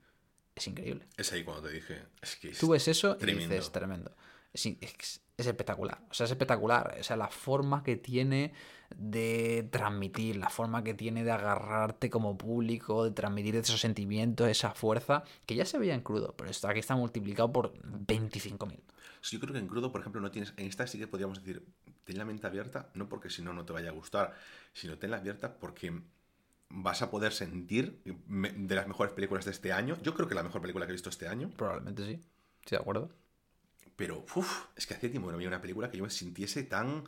es increíble. Es ahí cuando te dije, es que es Tú ves eso y tremendo. dices, tremendo. Es, es- es espectacular. O sea, es espectacular. O sea, la forma que tiene de transmitir, la forma que tiene de agarrarte como público, de transmitir esos sentimientos, esa fuerza, que ya se veía en crudo, pero esto aquí está multiplicado por 25.000. Sí, Yo creo que en crudo, por ejemplo, no tienes. En esta sí que podríamos decir, ten la mente abierta, no porque si no no te vaya a gustar, sino tenla abierta porque vas a poder sentir de las mejores películas de este año. Yo creo que la mejor película que he visto este año, Probablemente sí. Estoy de acuerdo. pero uf, es que hacía tiempo que no había una película que yo me sintiese tan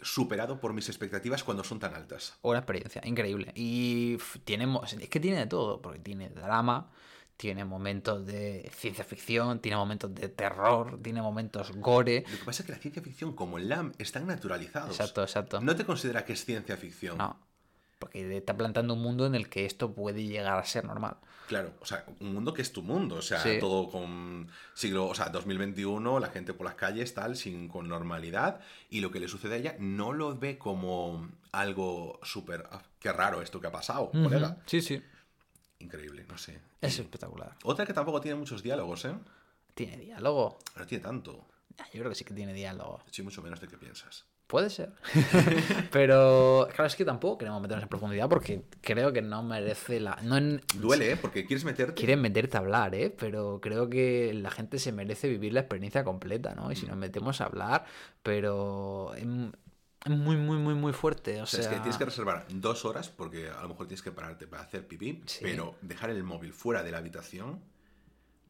superado por mis expectativas cuando son tan altas. Una experiencia increíble. Y tiene, es que tiene de todo, porque tiene drama, tiene momentos de ciencia ficción, tiene momentos de terror, tiene momentos gore. Lo que pasa es que la ciencia ficción, como el LAM, están naturalizados. Exacto, exacto. No te considera que es ciencia ficción. No, porque está plantando un mundo en el que esto puede llegar a ser normal. Claro, o sea, un mundo que es tu mundo, o sea, Sí. todo con siglo, o sea, 2021, la gente por las calles, tal, sin con normalidad, y lo que le sucede a ella no lo ve como algo súper, ah, qué raro esto que ha pasado, colega. Sí, sí. Increíble, no sé. Es espectacular. Otra que tampoco tiene muchos diálogos, ¿eh? Tiene diálogo. No tiene tanto. Yo creo que sí que tiene diálogo. Sí, mucho menos de que piensas. Puede ser. <laughs> Pero, claro, es que tampoco queremos meternos en profundidad porque creo que no merece la. No en- Duele, ¿eh? Porque quieres meterte. Quieren meterte a hablar, ¿eh? Pero creo que la gente se merece vivir la experiencia completa, ¿no? Y Mm. si nos metemos a hablar, pero muy, muy, muy, muy fuerte. O O sea, sea, es que tienes que reservar dos horas porque a lo mejor tienes que pararte para hacer pipí, Sí. pero dejar el móvil fuera de la habitación,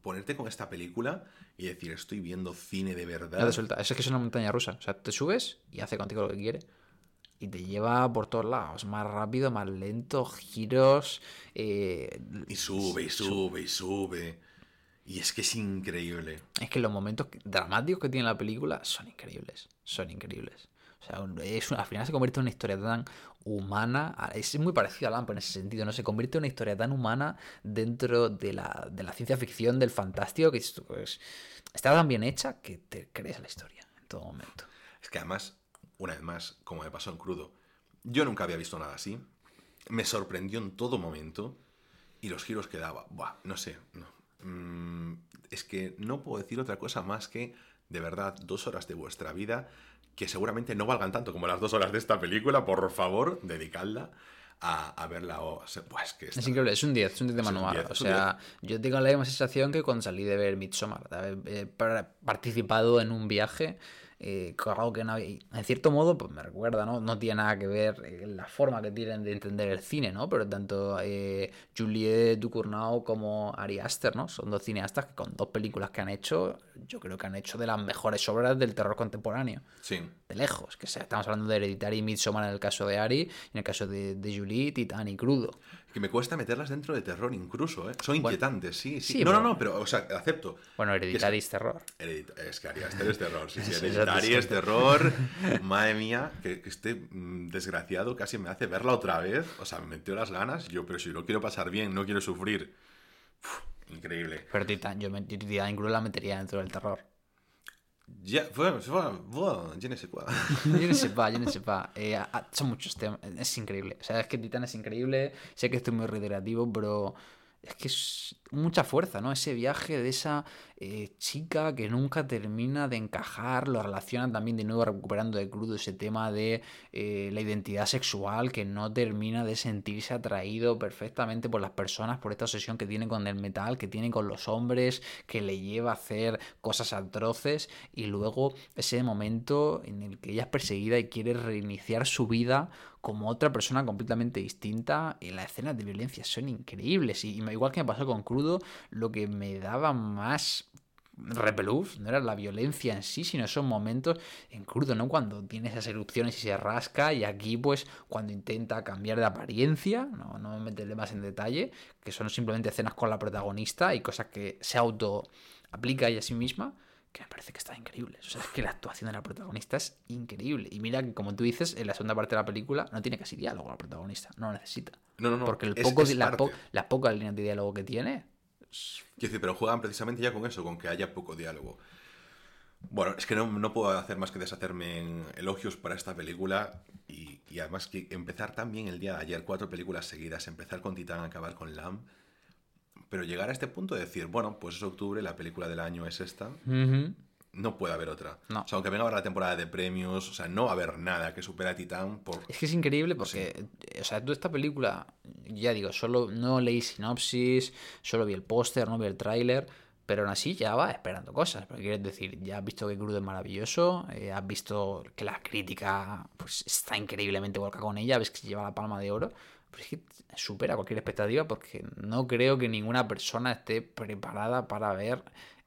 ponerte con esta película y decir, estoy viendo cine de verdad. no te suelta. Eso es que es una montaña rusa. O sea, te subes y hace contigo lo que quiere. Y te lleva por todos lados. Más rápido, más lento, giros. eh, Y sube, y sube, y sube. Y es que es increíble. Es que los momentos dramáticos que tiene la película son increíbles. Son increíbles. O sea, un- es, una- al final se convierte en una historia tan humana. Es muy parecido a Lamp en ese sentido, ¿no? Se convierte en una historia tan humana dentro de la, de la ciencia ficción, del fantástico, que es- pues, está tan bien hecha que te crees la historia en todo momento. Es que además, una vez más, como me pasó en crudo, yo nunca había visto nada así. Me sorprendió en todo momento. Y los giros que daba, buah, no sé, no. Mm, es que no puedo decir otra cosa más que, de verdad, dos horas de vuestra vida que seguramente no valgan tanto como las dos horas de esta película, por favor, dedicadla a, a verla. O, pues, que Es increíble, es un 10, es un 10 de manual. 10, o sea, yo tengo la misma sensación que cuando salí de ver Midsommar, de haber eh, par- participado en un viaje. eh, algo que no había- en cierto modo pues me recuerda no no tiene nada que ver eh, la forma que tienen de entender el cine no pero tanto eh, Juliette Ducournau como Ari Aster no son dos cineastas que con dos películas que han hecho yo creo que han hecho de las mejores obras del terror contemporáneo Sí. de lejos, que sea, estamos hablando de Hereditary y Midsommar en el caso de Ari, en el caso de, de Julie, Titán y Crudo. Que me cuesta meterlas dentro de terror incluso, ¿eh? Son inquietantes, sí, sí. sí, no, pero- no, no, pero, o sea, acepto. Bueno, Hereditary es terror. Heredit- es que Ari Aster es terror, sí, sí, <laughs> es Hereditary es terror. <laughs> Madre mía, que, que este mm, desgraciado casi me hace verla otra vez. O sea, me metió las ganas. Yo, pero si lo quiero pasar bien, no quiero sufrir. Uf, increíble. Pero Titán, yo, me- yo Crudo la metería dentro del terror. Ya, sais quoi. Yo no sé, pa, <laughs> yo no sé, pa. <laughs> Eh, a- a- son muchos temas. Es increíble. O sea, es que Titán es increíble. Sé que estoy muy reiterativo, pero es que es mucha fuerza, ¿no? Ese viaje de esa eh, chica que nunca termina de encajar. Lo relacionan también de nuevo recuperando de crudo ese tema de eh, la identidad sexual que no termina de sentirse atraído perfectamente por las personas, por esta obsesión que tiene con el metal, que tiene con los hombres, que le lleva a hacer cosas atroces y luego ese momento en el que ella es perseguida y quiere reiniciar su vida como otra persona completamente distinta y las escenas de violencia son increíbles. Y, igual que me pasó con Crudo lo que me daba más repelús no era la violencia en sí sino esos momentos en Crudo no cuando tiene esas erupciones y se rasca y aquí pues cuando intenta cambiar de apariencia no, no me meteré más en detalle que son simplemente escenas con la protagonista y cosas que se auto aplica ella a sí misma que me parece que está increíble. O sea, es que la actuación de la protagonista es increíble. Y mira que, como tú dices, en la segunda parte de la película no tiene casi diálogo la protagonista. No lo necesita. No, no, no. Porque el es- poco, es la po- las pocas líneas de diálogo que tiene. Quiero decir, pero juegan precisamente ya con eso, con que haya poco diálogo. Bueno, es que no, no puedo hacer más que deshacerme en elogios para esta película y, y además que empezar también el día de ayer, cuatro películas seguidas, empezar con Titán, acabar con Lamb, pero llegar a este punto de decir, bueno, pues es octubre, la película del año es esta, no puede haber otra. No. O sea, aunque venga ahora la temporada de premios, o sea, no va a haber nada que supere a Titán por... Es que es increíble porque, eh, o sea, tú esta película, ya digo, solo no leí sinopsis, solo vi el póster, no vi el tráiler, pero aún así ya va esperando cosas. Porque quieres decir, ya has visto que Crudo es maravilloso, eh, has visto que la crítica pues está increíblemente volcada con ella, ves que se lleva la palma de oro. Pero es que supera cualquier expectativa porque no creo que ninguna persona esté preparada para ver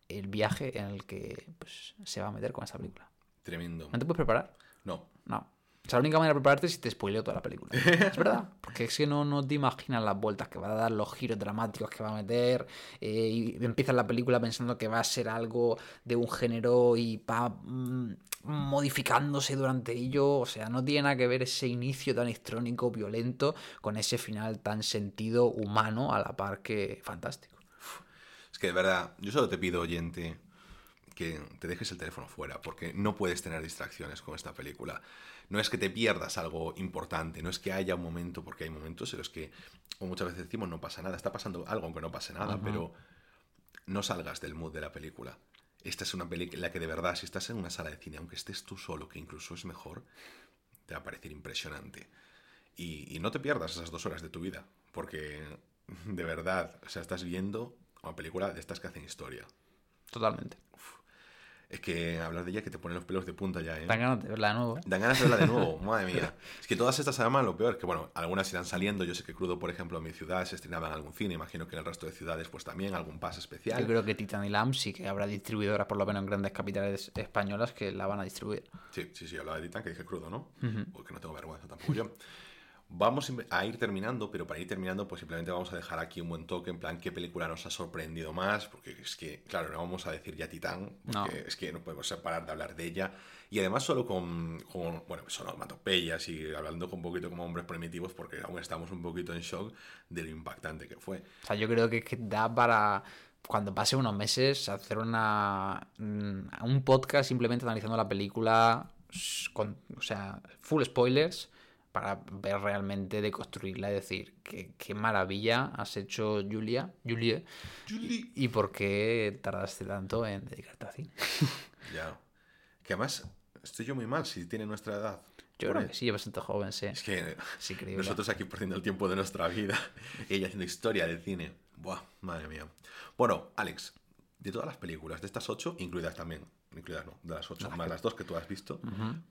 el viaje en el que pues, se va a meter con esta película. Tremendo. ¿No te puedes preparar? No. No. O sea, la única manera de prepararte es si te spoileo toda la película. es verdad. Porque es que no, no te imaginas las vueltas que va a dar, los giros dramáticos que va a meter. eh, y empiezas la película pensando que va a ser algo de un género y va mm, modificándose durante ello. O sea, no tiene nada que ver ese inicio tan electrónico, violento, con ese final tan sentido humano a la par que fantástico. Es que de verdad, yo solo te pido, oyente, que te dejes el teléfono fuera, porque no puedes tener distracciones con esta película. No es que te pierdas algo importante, no es que haya un momento, porque hay momentos en los que, como muchas veces decimos, no pasa nada, está pasando algo aunque no pase nada, pero no salgas del mood de la película. Esta es una película en la que de verdad, si estás en una sala de cine, aunque estés tú solo, que incluso es mejor, te va a parecer impresionante. Y, y no te pierdas esas dos horas de tu vida, porque de verdad, o sea, estás viendo una película de estas que hacen historia. Totalmente. Es que hablar de ella que te pone los pelos de punta ya, ¿eh? Dan ganas de verla de nuevo. Dan ganas de verla de nuevo, <laughs> madre mía. Es que todas estas además lo peor es que, bueno, algunas irán saliendo. Yo sé que Crudo, por ejemplo, en mi ciudad se estrenaba en algún cine. Imagino que en el resto de ciudades, pues también, algún pase especial. Yo creo que Titan y Lamb sí que habrá distribuidoras, por lo menos en grandes capitales españolas, que la van a distribuir. Sí, sí, sí, hablaba de Titan, que dije Crudo, ¿no? Porque no tengo vergüenza tampoco yo. <laughs> Vamos a ir terminando, pero para ir terminando, pues simplemente vamos a dejar aquí un buen toque, en plan, qué película nos ha sorprendido más, porque es que, claro, no vamos a decir ya Titán, porque No. es que no podemos separar de hablar de ella. Y además solo con, con bueno, son onomatopeyas y hablando con un poquito como hombres primitivos, porque aún estamos un poquito en shock de lo impactante que fue. O sea, yo creo que, da para, cuando pase unos meses, hacer una mm, un podcast simplemente analizando la película, con, o sea, full spoilers, para ver realmente, de construirla y decir qué, qué maravilla has hecho Julia, Julie, Julie. y por qué tardaste tanto en dedicarte al <laughs> cine. Ya. Que además, estoy yo muy mal si tiene nuestra edad. Yo creo que sí, es bastante joven, sí. Es que Es increíble. nosotros aquí perdiendo el tiempo de nuestra vida y <laughs> ella haciendo historia del cine. Buah, madre mía. Bueno, Alex, de todas las películas, de estas ocho, incluidas también, incluidas no, de las ocho, más las dos que tú has visto,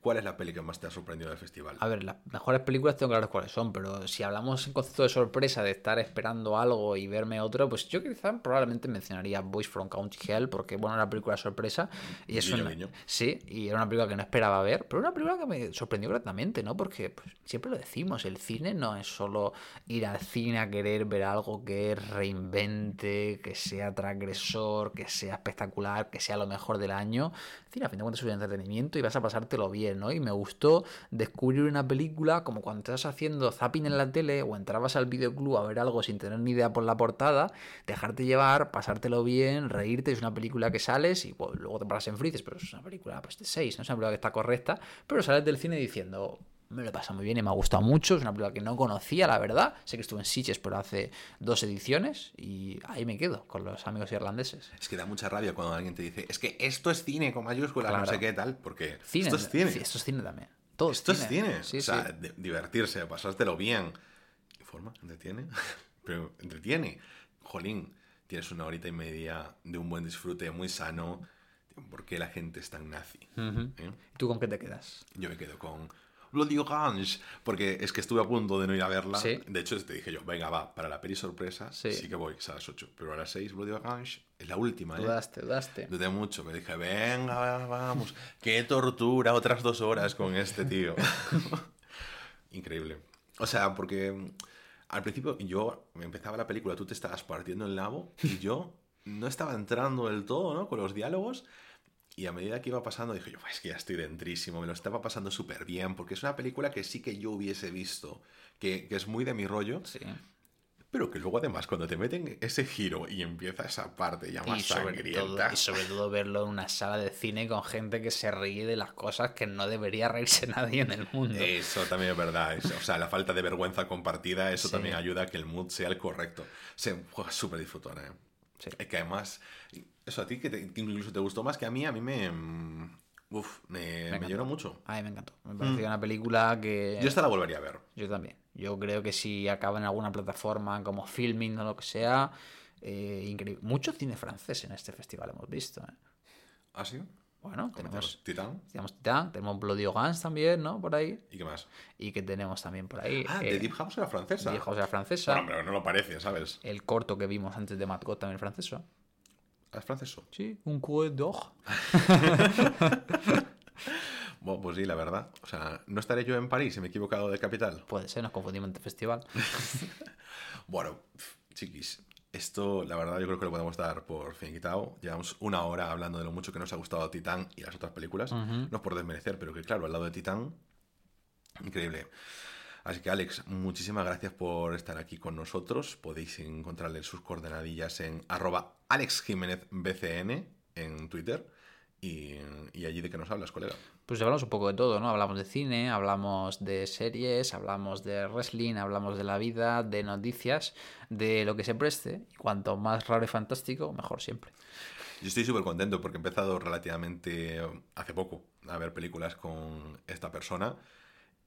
¿cuál es la peli que más te ha sorprendido del festival? A ver, las mejores películas tengo claro cuáles son, pero si hablamos en concepto de sorpresa, de estar esperando algo y verme otro, pues yo quizá probablemente mencionaría Boys from County Hell, porque bueno, era una película sorpresa y es Guiño, una- guiño. Sí, y era una película que no esperaba ver, pero una película que me sorprendió gratamente, ¿no? Porque pues, siempre lo decimos, el cine no es solo ir al cine a querer ver algo que reinvente, que sea transgresor, que sea espectacular, que sea lo mejor del año. Cine, a fin de cuentas, es un entretenimiento y vas a pasártelo bien, ¿no? Y me gustó descubrir una película como cuando estás haciendo zapping en la tele o entrabas al videoclub a ver algo sin tener ni idea por la portada, dejarte llevar, pasártelo bien, reírte. Es una película que sales y luego te paras en frices, pero es una película pues, de 6, no es una película que está correcta, pero sales del cine diciendo. Me lo he pasado muy bien y me ha gustado mucho. Es una película que no conocía, la verdad. Sé que estuve en Sitges, pero hace dos ediciones. Y ahí me quedo con los amigos irlandeses. Es que da mucha rabia cuando alguien te dice, es que esto es cine con mayúsculas, no sé qué tal, porque Cine, esto es cine. Esto es cine también. Todo Esto es es cine. Sí, o sea, sí. divertirse, pasártelo bien. Informa, entretiene. <laughs> Pero entretiene. Jolín, tienes una horita y media de un buen disfrute, muy sano. ¿Por qué la gente es tan nazi? ¿Eh? ¿Tú con qué te quedas? Yo me quedo con Bloody Orange, porque es que estuve a punto de no ir a verla. Sí. De hecho, te dije yo, venga, va, para la peli sorpresa, Sí. sí, que voy, a las 8. Pero a las 6, Bloody Orange es la última, ¿eh? Dudaste, dudaste. Dudé mucho, me dije, venga, va, vamos, qué tortura, otras dos horas con este tío. <laughs> Increíble. O sea, porque mm, al principio yo me empezaba la película, tú te estabas partiendo el nabo y yo no estaba entrando del todo, ¿no? Con los diálogos. Y a medida que iba pasando, dije yo, "Buah, es que ya estoy dentrísimo, me lo estaba pasando súper bien, porque es una película que sí que yo hubiese visto, que, que es muy de mi rollo, Sí. pero que luego además cuando te meten ese giro y empieza esa parte ya más Y sobre, sangrienta... todo, y sobre todo verlo en una sala de cine con gente que se ríe de las cosas que no debería reírse <laughs> nadie en el mundo. Eso también es verdad. eso. O sea, la falta de vergüenza compartida, eso Sí. también ayuda a que el mood sea el correcto. Se juega súper disfrutona. ¿eh? Sí. Es que además, eso a ti que, te- que incluso te gustó más que a mí, a mí me. mm, Uf, me, me llenó mucho. A mí me encantó. Me pareció una película que... Yo esta la volvería a ver. Yo también. Yo creo que si acaba en alguna plataforma como Filming o lo que sea, eh, increíble. Mucho cine francés en este festival hemos visto. ¿eh? ¿Ah, sí? Bueno, tenemos, Titán. tenemos Titán, tenemos Bloody Guns también, ¿no? Por ahí. ¿Y qué más? Y que tenemos también por ahí. Ah, eh, de Deep House era francesa. Deep House era francesa. Bueno, pero no lo parece, ¿sabes? El corto que vimos antes de Matt God también francesa. Es franceso. Sí, un coup d'or. <laughs> Bueno, pues sí, la verdad. O sea, no estaré yo en París si me he equivocado de capital. Puede ser, nos confundimos entre festival. <laughs> Bueno, chiquis, esto la verdad yo creo que lo podemos dar por fin quitado. Llevamos una hora hablando de lo mucho que nos ha gustado Titán y las otras películas. No es por desmerecer, pero que claro, al lado de Titán, increíble. Así que Alex, muchísimas gracias por estar aquí con nosotros. Podéis encontrarle sus coordenadillas en arroba alexjiménezbcn en Twitter. Y, y allí de qué nos hablas, colega. Pues hablamos un poco de todo, ¿no? Hablamos de cine, hablamos de series, hablamos de wrestling, hablamos de la vida, de noticias, de lo que se preste. Y cuanto más raro y fantástico, mejor siempre. Yo estoy súper contento porque he empezado relativamente eh, hace poco a ver películas con esta persona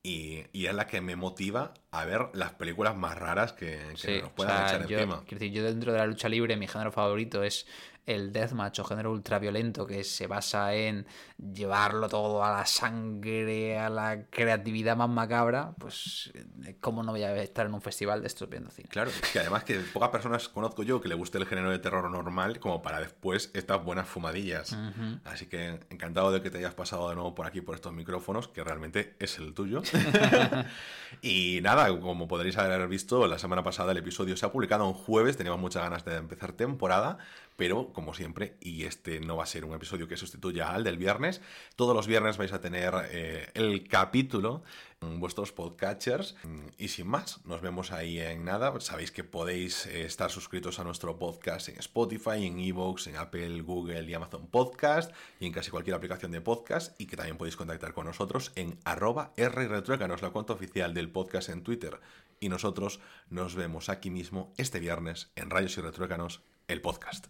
y, y es la que me motiva a ver las películas más raras que, que Sí, nos o puedan sea, echar yo, encima. quiero decir, yo dentro de la lucha libre, mi género favorito es el deathmatch o género ultraviolento que se basa en llevarlo todo a la sangre, a la creatividad más macabra, pues eh, cómo no voy a estar en un festival de estos viendo cine. Claro, es que además que pocas personas conozco yo que le guste el género de terror normal como para después estas buenas fumadillas. Así que encantado de que te hayas pasado de nuevo por aquí, por estos micrófonos, que realmente es el tuyo. <laughs> y nada, como podréis haber visto, la semana pasada el episodio se ha publicado un jueves, teníamos muchas ganas de empezar temporada, pero como siempre, y este no va a ser un episodio que sustituya al del viernes, todos los viernes vais a tener eh, el capítulo en vuestros podcatchers. Y sin más, nos vemos ahí en nada. Sabéis que podéis eh, estar suscritos a nuestro podcast en Spotify, en Evox, en Apple, Google y Amazon Podcast y en casi cualquier aplicación de podcast y que también podéis contactar con nosotros en arroba rretruécanos, la cuenta oficial del podcast en Twitter. Y nosotros nos vemos aquí mismo este viernes en Rayos y Retruécanos, el podcast.